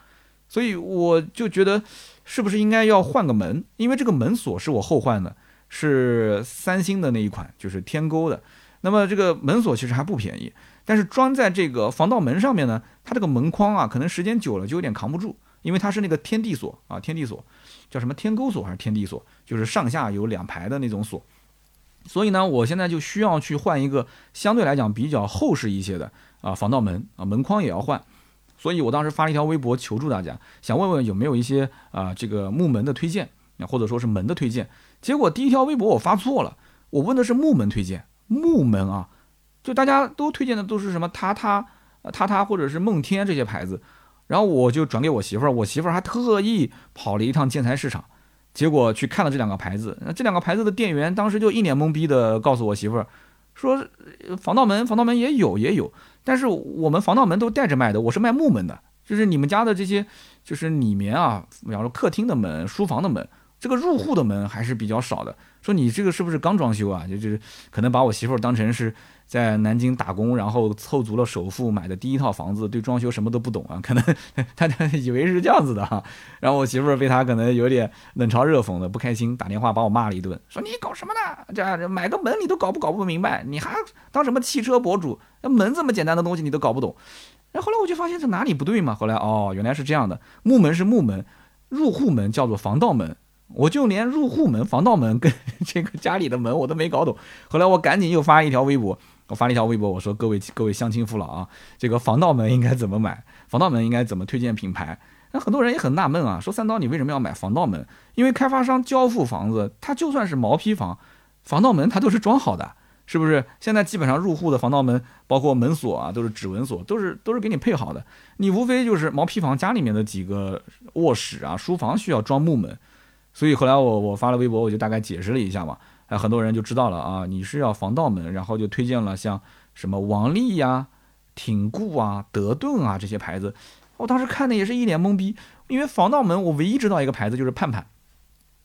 所以我就觉得是不是应该要换个门？因为这个门锁是我后换的，是三星的那一款，就是天钩的。那么这个门锁其实还不便宜，但是装在这个防盗门上面呢，它这个门框啊，可能时间久了就有点扛不住，因为它是那个天地锁啊，天地锁叫什么天钩锁还是天地锁？就是上下有两排的那种锁。所以呢，我现在就需要去换一个相对来讲比较厚实一些的啊防盗门啊门框也要换，所以我当时发了一条微博求助大家，想问问有没有一些啊这个木门的推荐或者说是门的推荐。结果第一条微博我发错了，我问的是木门推荐，木门啊，就大家都推荐的都是什么他他他他或者是梦天这些牌子，然后我就转给我媳妇儿，我媳妇儿还特意跑了一趟建材市场。结果去看了这两个牌子，那这两个牌子的店员当时就一脸懵逼的告诉我媳妇儿，说防盗门防盗门也有也有，但是我们防盗门都带着卖的，我是卖木门的，就是你们家的这些就是里面啊，比方说客厅的门、书房的门，这个入户的门还是比较少的。说你这个是不是刚装修啊？就就是可能把我媳妇儿当成是。在南京打工，然后凑足了首付买的第一套房子，对装修什么都不懂啊，可能他他以为是这样子的哈。然后我媳妇儿被他可能有点冷嘲热讽的不开心，打电话把我骂了一顿，说你搞什么呢？这买个门你都搞不搞不明白，你还当什么汽车博主？那门这么简单的东西你都搞不懂。然后后来我就发现这哪里不对嘛。后来哦，原来是这样的，木门是木门，入户门叫做防盗门，我就连入户门、防盗门跟 这个家里的门我都没搞懂。后来我赶紧又发一条微博，我发了一条微博，我说各位各位乡亲父老啊，这个防盗门应该怎么买？防盗门应该怎么推荐品牌？那很多人也很纳闷啊，说三刀你为什么要买防盗门？因为开发商交付房子，它就算是毛坯房，防盗门它都是装好的，是不是？现在基本上入户的防盗门，包括门锁啊，都是指纹锁，都是都是给你配好的。你无非就是毛坯房家里面的几个卧室啊、书房需要装木门，所以后来我我发了微博，我就大概解释了一下嘛，哎，很多人就知道了啊，你是要防盗门，然后就推荐了像什么王力呀、挺固啊、德盾啊这些牌子。我当时看的也是一脸懵逼，因为防盗门我唯一知道一个牌子就是盼盼，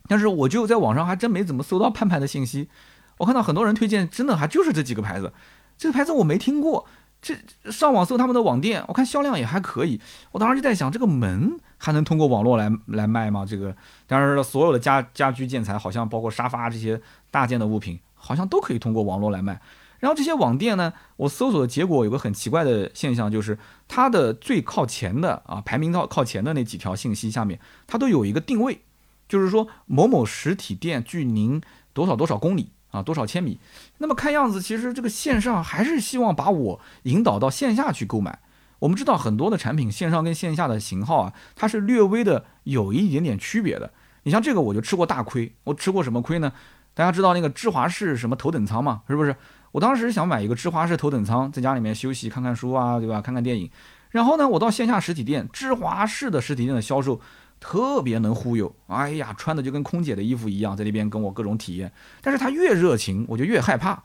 但是我就在网上还真没怎么搜到盼盼的信息。我看到很多人推荐，真的还就是这几个牌子，这个牌子我没听过。这上网搜他们的网店，我看销量也还可以。我当时就在想，这个门还能通过网络来来卖吗？这个当然了，所有的家家居建材，好像包括沙发这些大件的物品，好像都可以通过网络来卖。然后这些网店呢，我搜索的结果有个很奇怪的现象，就是它的最靠前的啊，排名到靠前的那几条信息下面，它都有一个定位，就是说某某实体店距您多少多少公里啊，多少千米。那么看样子，其实这个线上还是希望把我引导到线下去购买。我们知道很多的产品线上跟线下的型号啊，它是略微的有一点点区别的。你像这个，我就吃过大亏。我吃过什么亏呢？大家知道那个芝华士什么头等舱嘛，是不是？我当时想买一个芝华士头等舱，在家里面休息、看看书啊，对吧？看看电影。然后呢，我到线下实体店，芝华士的实体店的销售特别能忽悠。哎呀，穿的就跟空姐的衣服一样，在那边跟我各种体验。但是他越热情，我就越害怕。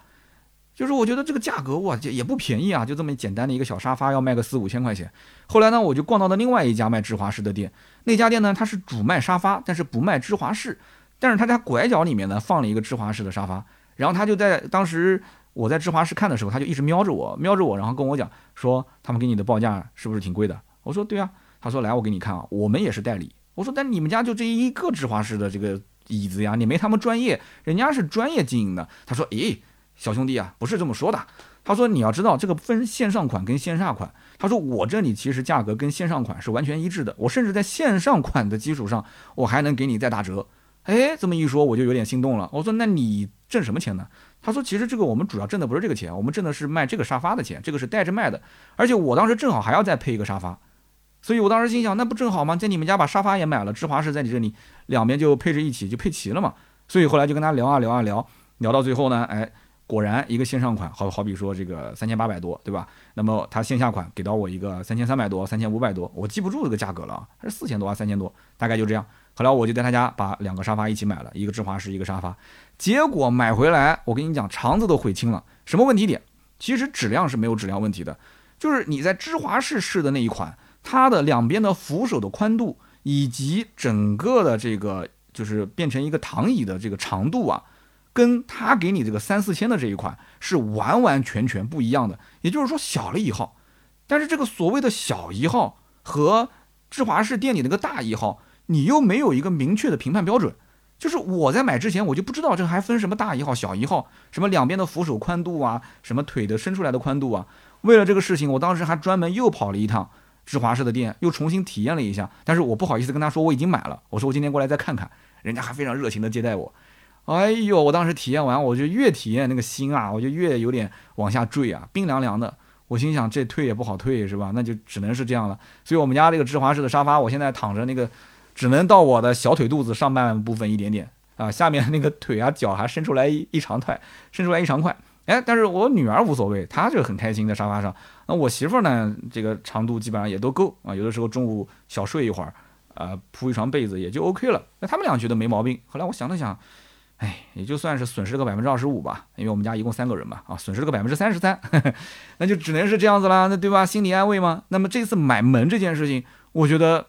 就是我觉得这个价格哇，也也不便宜啊，就这么简单的一个小沙发要卖个四五千块钱。后来呢，我就逛到了另外一家卖芝华士的店，那家店呢，它是主卖沙发，但是不卖芝华士。但是他家拐角里面呢，放了一个芝华士的沙发。然后他就在当时。我在芝华士看的时候，他就一直瞄着我，瞄着我，然后跟我讲说他们给你的报价是不是挺贵的？我说对啊。他说来，我给你看啊，我们也是代理。我说但你们家就这一个芝华士的这个椅子呀，你没他们专业，人家是专业经营的。他说诶，小兄弟啊，不是这么说的。他说你要知道这个分线上款跟线下款。他说我这里其实价格跟线上款是完全一致的，我甚至在线上款的基础上，我还能给你再打折。哎，这么一说我就有点心动了。我说那你挣什么钱呢？他说：“其实这个我们主要挣的不是这个钱，我们挣的是卖这个沙发的钱，这个是带着卖的。而且我当时正好还要再配一个沙发，所以我当时心想，那不正好吗？在你们家把沙发也买了，芝华士在你这里，两边就配置一起，就配齐了嘛。所以后来就跟他聊啊聊啊聊，聊到最后呢，哎，果然一个线上款，好好比说这个三千八百多，对吧？那么他线下款给到我一个三千三百多、三千五百多，我记不住这个价格了，还是四千多啊，三千多，大概就这样。后来我就在他家把两个沙发一起买了，一个芝华士，一个沙发。”结果买回来，我跟你讲，肠子都悔青了。什么问题点？其实质量是没有质量问题的，就是你在芝华士试的那一款，它的两边的扶手的宽度，以及整个的这个就是变成一个躺椅的这个长度啊，跟他给你这个三四千的这一款是完完全全不一样的。也就是说小了一号，但是这个所谓的小一号和芝华士店里那个大一号，你又没有一个明确的评判标准。就是我在买之前，我就不知道这还分什么大一号、小一号，什么两边的扶手宽度啊，什么腿的伸出来的宽度啊。为了这个事情，我当时还专门又跑了一趟芝华士的店，又重新体验了一下。但是我不好意思跟他说我已经买了，我说我今天过来再看看，人家还非常热情的接待我。哎呦，我当时体验完，我就越体验那个心啊，我就越有点往下坠啊，冰凉凉的。我心想这退也不好退是吧？那就只能是这样了。所以我们家这个芝华士的沙发，我现在躺着那个。只能到我的小腿肚子上半部分一点点啊，下面那个腿啊脚还伸出来一一长块，伸出来一长块。哎，但是我女儿无所谓，她就很开心在沙发上。那我媳妇儿呢，这个长度基本上也都够啊，有的时候中午小睡一会儿，啊，铺一床被子也就 OK 了。那他们俩觉得没毛病。后来我想了想，哎，也就算是损失了个百分之二十五吧，因为我们家一共三个人嘛，啊，损失了个百分之三十三，那就只能是这样子啦，那对吧？心理安慰嘛。那么这次买门这件事情，我觉得。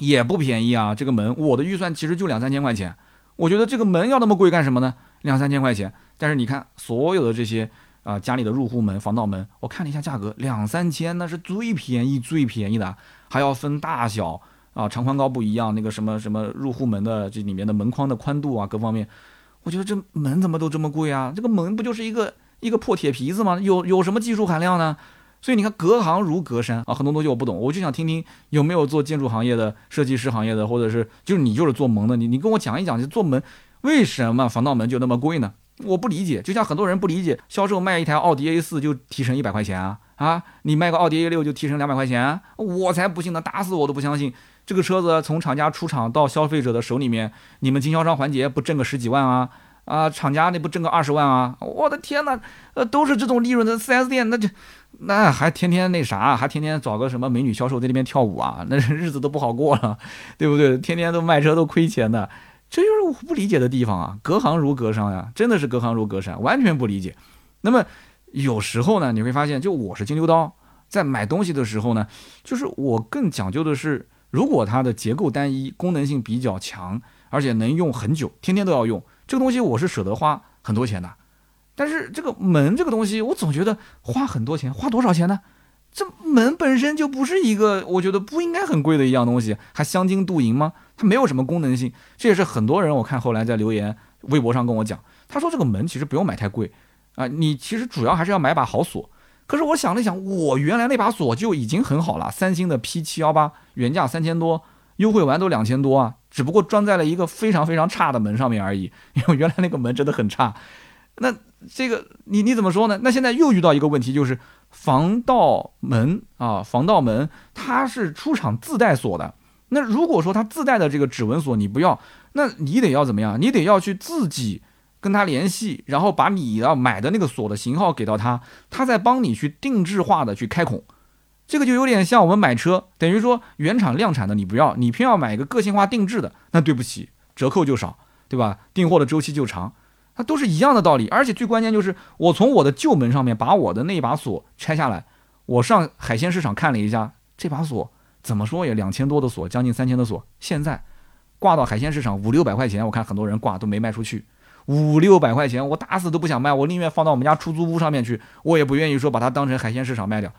也不便宜啊，这个门我的预算其实就两三千块钱，我觉得这个门要那么贵干什么呢？两三千块钱，但是你看所有的这些啊家里的入户门、防盗门，我看了一下价格，两三千那是最便宜最便宜的，还要分大小啊，长宽高不一样，那个什么什么入户门的这里面的门框的宽度啊，各方面，我觉得这门怎么都这么贵啊？这个门不就是一个一个破铁皮子吗？有有什么技术含量呢？所以你看，隔行如隔山啊，很多东西我不懂，我就想听听有没有做建筑行业的、设计师行业的，或者是就是你就是做门的，你你跟我讲一讲，就做门为什么防盗门就那么贵呢？我不理解，就像很多人不理解，销售卖一台奥迪 A 四就提成一百块钱啊啊，你卖个奥迪 A 六就提成两百块钱，我才不信呢，打死我都不相信。这个车子从厂家出厂到消费者的手里面，你们经销商环节不挣个十几万啊？啊，厂家那不挣个二十万啊？我的天哪，呃，都是这种利润的四 S 店，那就那还天天那啥，还天天找个什么美女销售在那边跳舞啊？那日子都不好过了，对不对？天天都卖车都亏钱的，这就是我不理解的地方啊！隔行如隔山呀，真的是隔行如隔山，完全不理解。那么有时候呢，你会发现，就我是金牛刀，在买东西的时候呢，就是我更讲究的是。如果它的结构单一，功能性比较强，而且能用很久，天天都要用，这个东西我是舍得花很多钱的。但是这个门这个东西，我总觉得花很多钱，花多少钱呢？这门本身就不是一个，我觉得不应该很贵的一样东西，还镶金镀银吗？它没有什么功能性。这也是很多人我看后来在留言微博上跟我讲，他说这个门其实不用买太贵啊，你其实主要还是要买把好锁。可是我想了想，我原来那把锁就已经很好了，三星的 P 七幺八，原价三千多，优惠完都两千多啊，只不过装在了一个非常非常差的门上面而已，因为原来那个门真的很差。那这个你你怎么说呢？那现在又遇到一个问题，就是防盗门啊，防盗门它是出厂自带锁的。那如果说它自带的这个指纹锁你不要，那你得要怎么样？你得要去自己。跟他联系，然后把你要买的那个锁的型号给到他，他再帮你去定制化的去开孔，这个就有点像我们买车，等于说原厂量产的你不要，你偏要买一个个性化定制的，那对不起，折扣就少，对吧？订货的周期就长，它都是一样的道理。而且最关键就是，我从我的旧门上面把我的那一把锁拆下来，我上海鲜市场看了一下，这把锁怎么说也两千多的锁，将近三千的锁，现在挂到海鲜市场五六百块钱，我看很多人挂都没卖出去。五六百块钱，我打死都不想卖，我宁愿放到我们家出租屋上面去，我也不愿意说把它当成海鲜市场卖掉。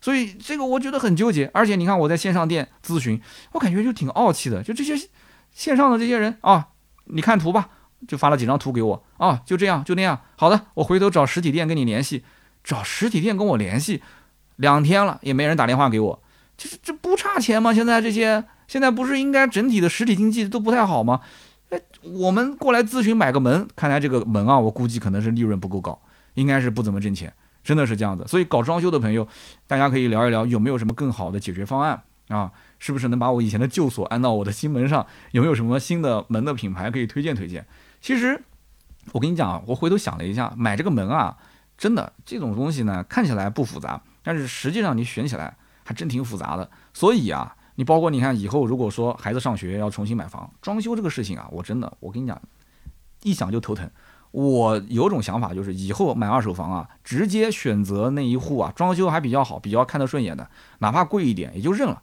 所以这个我觉得很纠结。而且你看我在线上店咨询，我感觉就挺傲气的，就这些线上的这些人啊，你看图吧，就发了几张图给我啊，就这样就那样。好的，我回头找实体店跟你联系，找实体店跟我联系，两天了也没人打电话给我，这这不差钱吗？现在这些现在不是应该整体的实体经济都不太好吗？我们过来咨询买个门，看来这个门啊，我估计可能是利润不够高，应该是不怎么挣钱，真的是这样子。所以搞装修的朋友，大家可以聊一聊，有没有什么更好的解决方案啊？是不是能把我以前的旧锁安到我的新门上？有没有什么新的门的品牌可以推荐推荐？其实我跟你讲啊，我回头想了一下，买这个门啊，真的这种东西呢，看起来不复杂，但是实际上你选起来还真挺复杂的。所以啊。你包括你看以后如果说孩子上学要重新买房装修这个事情啊，我真的我跟你讲，一想就头疼。我有种想法就是以后买二手房啊，直接选择那一户啊，装修还比较好，比较看得顺眼的，哪怕贵一点也就认了，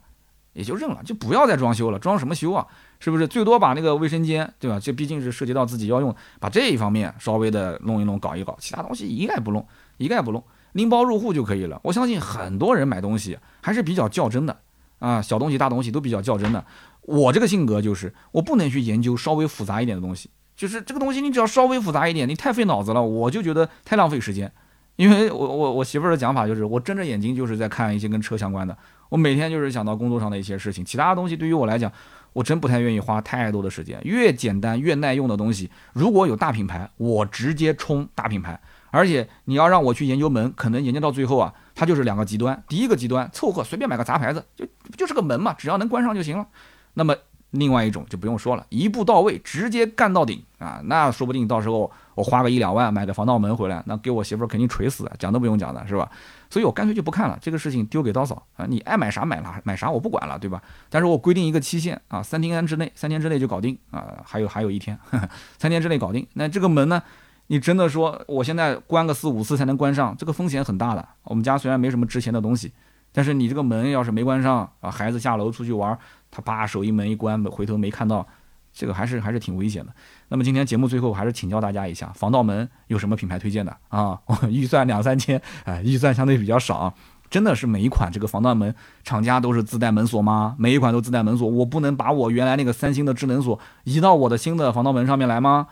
也就认了，就不要再装修了，装什么修啊？是不是？最多把那个卫生间，对吧？这毕竟是涉及到自己要用，把这一方面稍微的弄一弄，搞一搞，其他东西一概不弄，一概不弄，拎包入户就可以了。我相信很多人买东西还是比较较真的。啊，小东西大东西都比较较真的。我这个性格就是，我不能去研究稍微复杂一点的东西。就是这个东西，你只要稍微复杂一点，你太费脑子了，我就觉得太浪费时间。因为我我我媳妇儿的讲法就是，我睁着眼睛就是在看一些跟车相关的。我每天就是想到工作上的一些事情，其他的东西对于我来讲，我真不太愿意花太多的时间。越简单越耐用的东西，如果有大品牌，我直接冲大品牌。而且你要让我去研究门，可能研究到最后啊。它就是两个极端，第一个极端凑合随便买个杂牌子，就就是个门嘛，只要能关上就行了。那么另外一种就不用说了，一步到位，直接干到顶啊，那说不定到时候我花个一两万买个防盗门回来，那给我媳妇儿肯定锤死，讲都不用讲的是吧？所以我干脆就不看了，这个事情丢给刀嫂啊，你爱买啥买啥，买啥我不管了，对吧？但是我规定一个期限啊，三天之内，三天之内就搞定啊，还有还有一天，三天之内搞定。那这个门呢？你真的说我现在关个四五次才能关上，这个风险很大的。我们家虽然没什么值钱的东西，但是你这个门要是没关上啊，孩子下楼出去玩，他把手一门一关，回头没看到，这个还是还是挺危险的。那么今天节目最后还是请教大家一下，防盗门有什么品牌推荐的啊？预算两三千，哎，预算相对比较少，真的是每一款这个防盗门厂家都是自带门锁吗？每一款都自带门锁，我不能把我原来那个三星的智能锁移到我的新的防盗门上面来吗？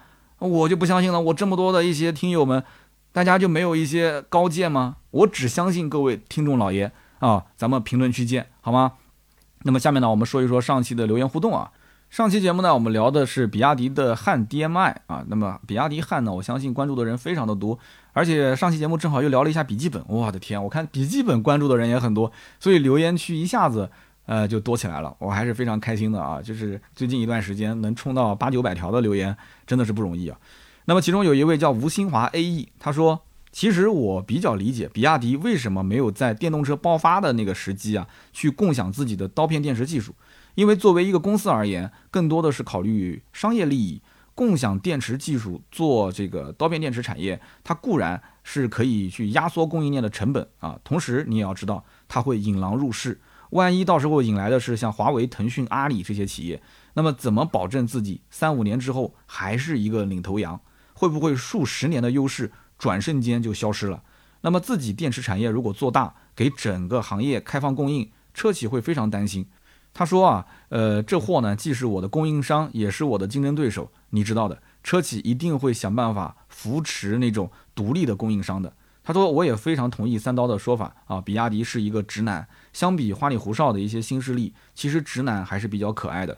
我就不相信了，我这么多的一些听友们，大家就没有一些高见吗？我只相信各位听众老爷啊，咱们评论区见，好吗？那么下面呢，我们说一说上期的留言互动啊。上期节目呢，我们聊的是比亚迪的汉 DMI 啊。那么比亚迪汉呢，我相信关注的人非常的多，而且上期节目正好又聊了一下笔记本，我的天，我看笔记本关注的人也很多，所以留言区一下子呃就多起来了，我还是非常开心的啊。就是最近一段时间能冲到八九百条的留言，真的是不容易啊。那么其中有一位叫吴新华 AE，他说，其实我比较理解比亚迪为什么没有在电动车爆发的那个时机啊，去共享自己的刀片电池技术。因为作为一个公司而言，更多的是考虑商业利益，共享电池技术做这个刀片电池产业，它固然是可以去压缩供应链的成本啊，同时你也要知道，它会引狼入室，万一到时候引来的是像华为、腾讯、阿里这些企业，那么怎么保证自己三五年之后还是一个领头羊？会不会数十年的优势转瞬间就消失了？那么自己电池产业如果做大，给整个行业开放供应，车企会非常担心。他说啊，呃，这货呢，既是我的供应商，也是我的竞争对手。你知道的，车企一定会想办法扶持那种独立的供应商的。他说，我也非常同意三刀的说法啊，比亚迪是一个直男，相比花里胡哨的一些新势力，其实直男还是比较可爱的。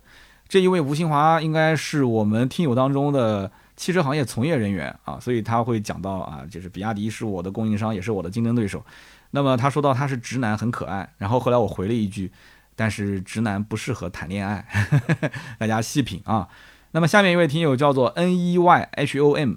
这一位吴新华应该是我们听友当中的汽车行业从业人员啊，所以他会讲到啊，就是比亚迪是我的供应商，也是我的竞争对手。那么他说到他是直男，很可爱。然后后来我回了一句。但是直男不适合谈恋爱，大家细品啊。那么下面一位听友叫做 N E Y H O M，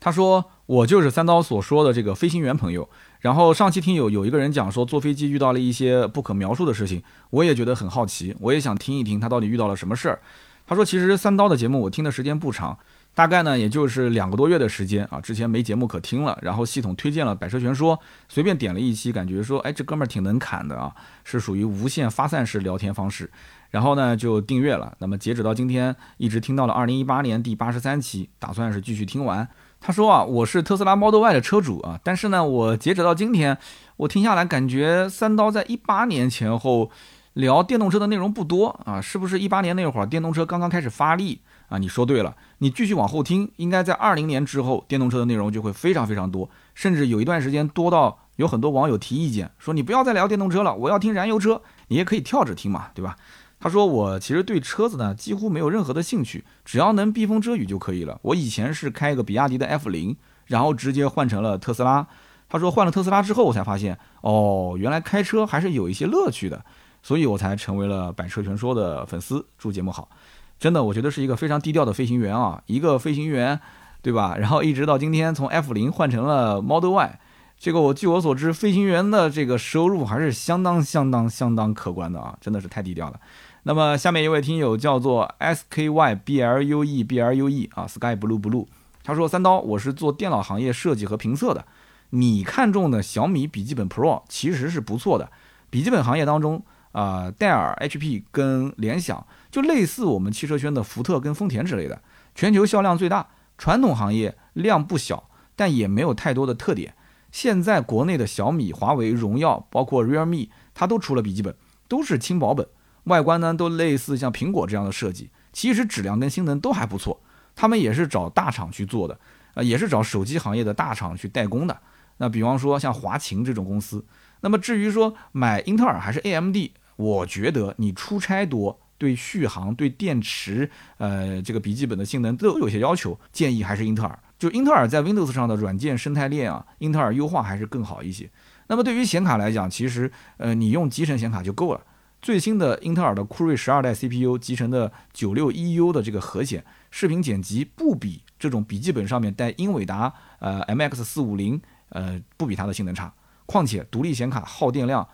他说我就是三刀所说的这个飞行员朋友。然后上期听友有一个人讲说坐飞机遇到了一些不可描述的事情，我也觉得很好奇，我也想听一听他到底遇到了什么事儿。他说其实三刀的节目我听的时间不长。大概呢，也就是两个多月的时间啊，之前没节目可听了，然后系统推荐了《百车全说》，随便点了一期，感觉说，哎，这哥们儿挺能侃的啊，是属于无限发散式聊天方式，然后呢就订阅了。那么截止到今天，一直听到了二零一八年第八十三期，打算是继续听完。他说啊，我是特斯拉 Model Y 的车主啊，但是呢，我截止到今天，我听下来感觉三刀在一八年前后聊电动车的内容不多啊，是不是一八年那会儿电动车刚刚开始发力？啊，你说对了，你继续往后听，应该在二零年之后，电动车的内容就会非常非常多，甚至有一段时间多到有很多网友提意见，说你不要再聊电动车了，我要听燃油车，你也可以跳着听嘛，对吧？他说我其实对车子呢几乎没有任何的兴趣，只要能避风遮雨就可以了。我以前是开一个比亚迪的 F 零，然后直接换成了特斯拉。他说换了特斯拉之后，我才发现哦，原来开车还是有一些乐趣的，所以我才成为了百车全说的粉丝。祝节目好。真的，我觉得是一个非常低调的飞行员啊，一个飞行员，对吧？然后一直到今天，从 F 零换成了 Model Y，这个我据我所知，飞行员的这个收入还是相当相当相当可观的啊，真的是太低调了。那么下面一位听友叫做 S K Y B L U E B L U E 啊，Sky Blue Blue，他说三刀，我是做电脑行业设计和评测的，你看中的小米笔记本 Pro 其实是不错的，笔记本行业当中。啊，戴尔、HP 跟联想就类似我们汽车圈的福特跟丰田之类的，全球销量最大，传统行业量不小，但也没有太多的特点。现在国内的小米、华为、荣耀，包括 Realme，它都出了笔记本，都是轻薄本，外观呢都类似像苹果这样的设计，其实质量跟性能都还不错。他们也是找大厂去做的，啊，也是找手机行业的大厂去代工的。那比方说像华擎这种公司，那么至于说买英特尔还是 AMD？我觉得你出差多，对续航、对电池，呃，这个笔记本的性能都有些要求，建议还是英特尔。就英特尔在 Windows 上的软件生态链啊，英特尔优化还是更好一些。那么对于显卡来讲，其实呃，你用集成显卡就够了。最新的英特尔的酷睿十二代 CPU 集成的九六 EU 的这个核显，视频剪辑不比这种笔记本上面带英伟达呃 MX 四五零呃不比它的性能差。况且独立显卡耗电量。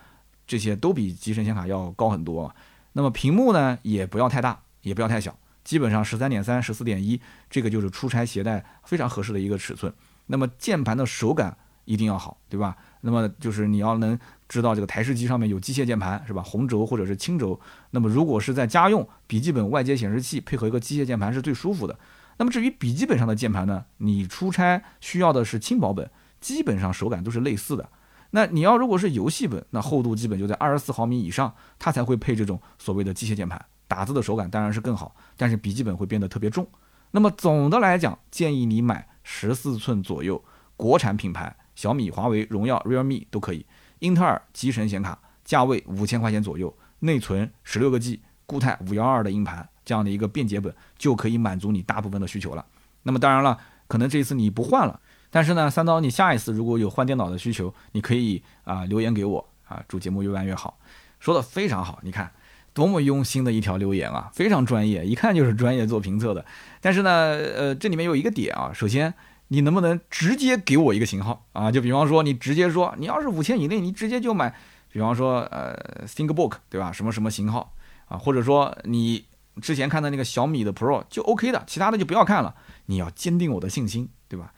这些都比集成显卡要高很多，那么屏幕呢也不要太大，也不要太小，基本上十三点三、十四点一，这个就是出差携带非常合适的一个尺寸。那么键盘的手感一定要好，对吧？那么就是你要能知道这个台式机上面有机械键盘，是吧？红轴或者是青轴。那么如果是在家用笔记本外接显示器配合一个机械键盘是最舒服的。那么至于笔记本上的键盘呢，你出差需要的是轻薄本，基本上手感都是类似的。那你要如果是游戏本，那厚度基本就在二十四毫米以上，它才会配这种所谓的机械键盘，打字的手感当然是更好，但是笔记本会变得特别重。那么总的来讲，建议你买十四寸左右，国产品牌，小米、华为、荣耀、realme 都可以。英特尔集神显卡，价位五千块钱左右，内存十六个 G，固态五幺二的硬盘，这样的一个便捷本就可以满足你大部分的需求了。那么当然了，可能这一次你不换了，但是呢，三刀你下一次如果有换电脑的需求，你可以啊留言给我啊，祝节目越办越好。说的非常好，你看。多么用心的一条留言啊，非常专业，一看就是专业做评测的。但是呢，呃，这里面有一个点啊，首先你能不能直接给我一个型号啊？就比方说你直接说，你要是五千以内，你直接就买，比方说呃，ThinkBook 对吧？什么什么型号啊？或者说你之前看的那个小米的 Pro 就 OK 的，其他的就不要看了。你要坚定我的信心，对吧？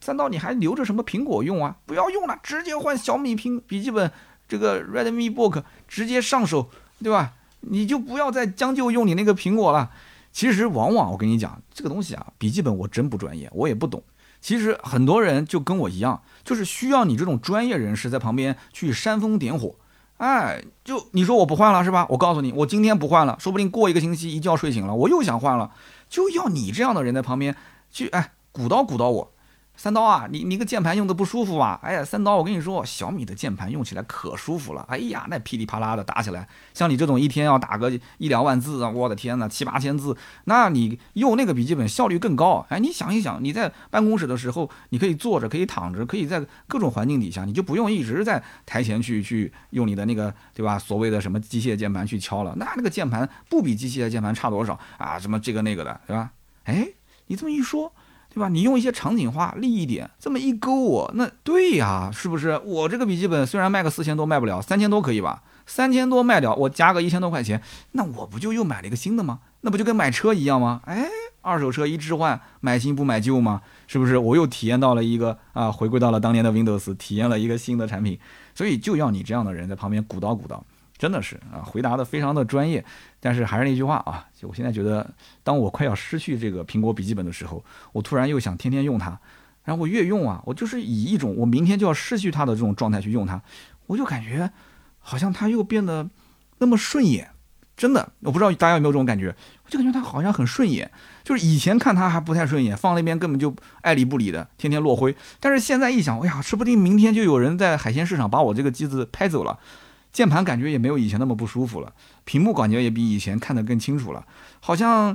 三刀你还留着什么苹果用啊？不要用了，直接换小米屏笔记本，这个 Redmi Book 直接上手，对吧？你就不要再将就用你那个苹果了。其实往往我跟你讲，这个东西啊，笔记本我真不专业，我也不懂。其实很多人就跟我一样，就是需要你这种专业人士在旁边去煽风点火。哎，就你说我不换了是吧？我告诉你，我今天不换了，说不定过一个星期一觉睡醒了，我又想换了，就要你这样的人在旁边去哎鼓捣鼓捣我。三刀啊，你你个键盘用的不舒服啊？哎呀，三刀，我跟你说，小米的键盘用起来可舒服了。哎呀，那噼里啪啦的打起来，像你这种一天要打个一两万字啊，我的天呐，七八千字，那你用那个笔记本效率更高。哎，你想一想，你在办公室的时候，你可以坐着，可以躺着，可以在各种环境底下，你就不用一直在台前去去用你的那个对吧？所谓的什么机械键盘去敲了，那那个键盘不比机械键盘差多少啊？什么这个那个的，对吧？哎，你这么一说。对吧？你用一些场景化利益点，这么一勾我，那对呀，是不是？我这个笔记本虽然卖个四千多卖不了，三千多可以吧？三千多卖掉，我加个一千多块钱，那我不就又买了一个新的吗？那不就跟买车一样吗？哎，二手车一置换，买新不买旧吗？是不是？我又体验到了一个啊，回归到了当年的 Windows，体验了一个新的产品，所以就要你这样的人在旁边鼓捣鼓捣。真的是啊，回答的非常的专业，但是还是那句话啊，就我现在觉得，当我快要失去这个苹果笔记本的时候，我突然又想天天用它，然后我越用啊，我就是以一种我明天就要失去它的这种状态去用它，我就感觉好像它又变得那么顺眼，真的，我不知道大家有没有这种感觉，我就感觉它好像很顺眼，就是以前看它还不太顺眼，放那边根本就爱理不理的，天天落灰，但是现在一想，哎呀，说不定明天就有人在海鲜市场把我这个机子拍走了。键盘感觉也没有以前那么不舒服了，屏幕感觉也比以前看得更清楚了，好像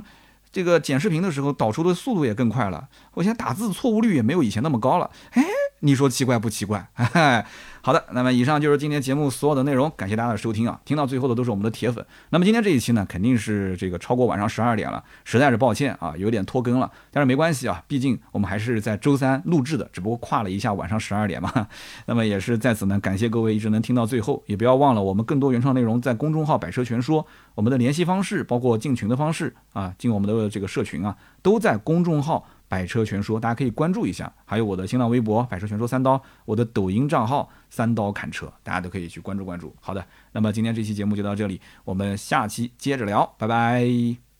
这个剪视频的时候导出的速度也更快了，我现在打字错误率也没有以前那么高了，哎。你说奇怪不奇怪？好的，那么以上就是今天节目所有的内容，感谢大家的收听啊！听到最后的都是我们的铁粉。那么今天这一期呢，肯定是这个超过晚上十二点了，实在是抱歉啊，有点拖更了。但是没关系啊，毕竟我们还是在周三录制的，只不过跨了一下晚上十二点嘛。那么也是在此呢，感谢各位一直能听到最后，也不要忘了我们更多原创内容在公众号“百车全说”，我们的联系方式包括进群的方式啊，进我们的这个社群啊，都在公众号。百车全说，大家可以关注一下，还有我的新浪微博“百车全说三刀”，我的抖音账号“三刀砍车”，大家都可以去关注关注。好的，那么今天这期节目就到这里，我们下期接着聊，拜拜。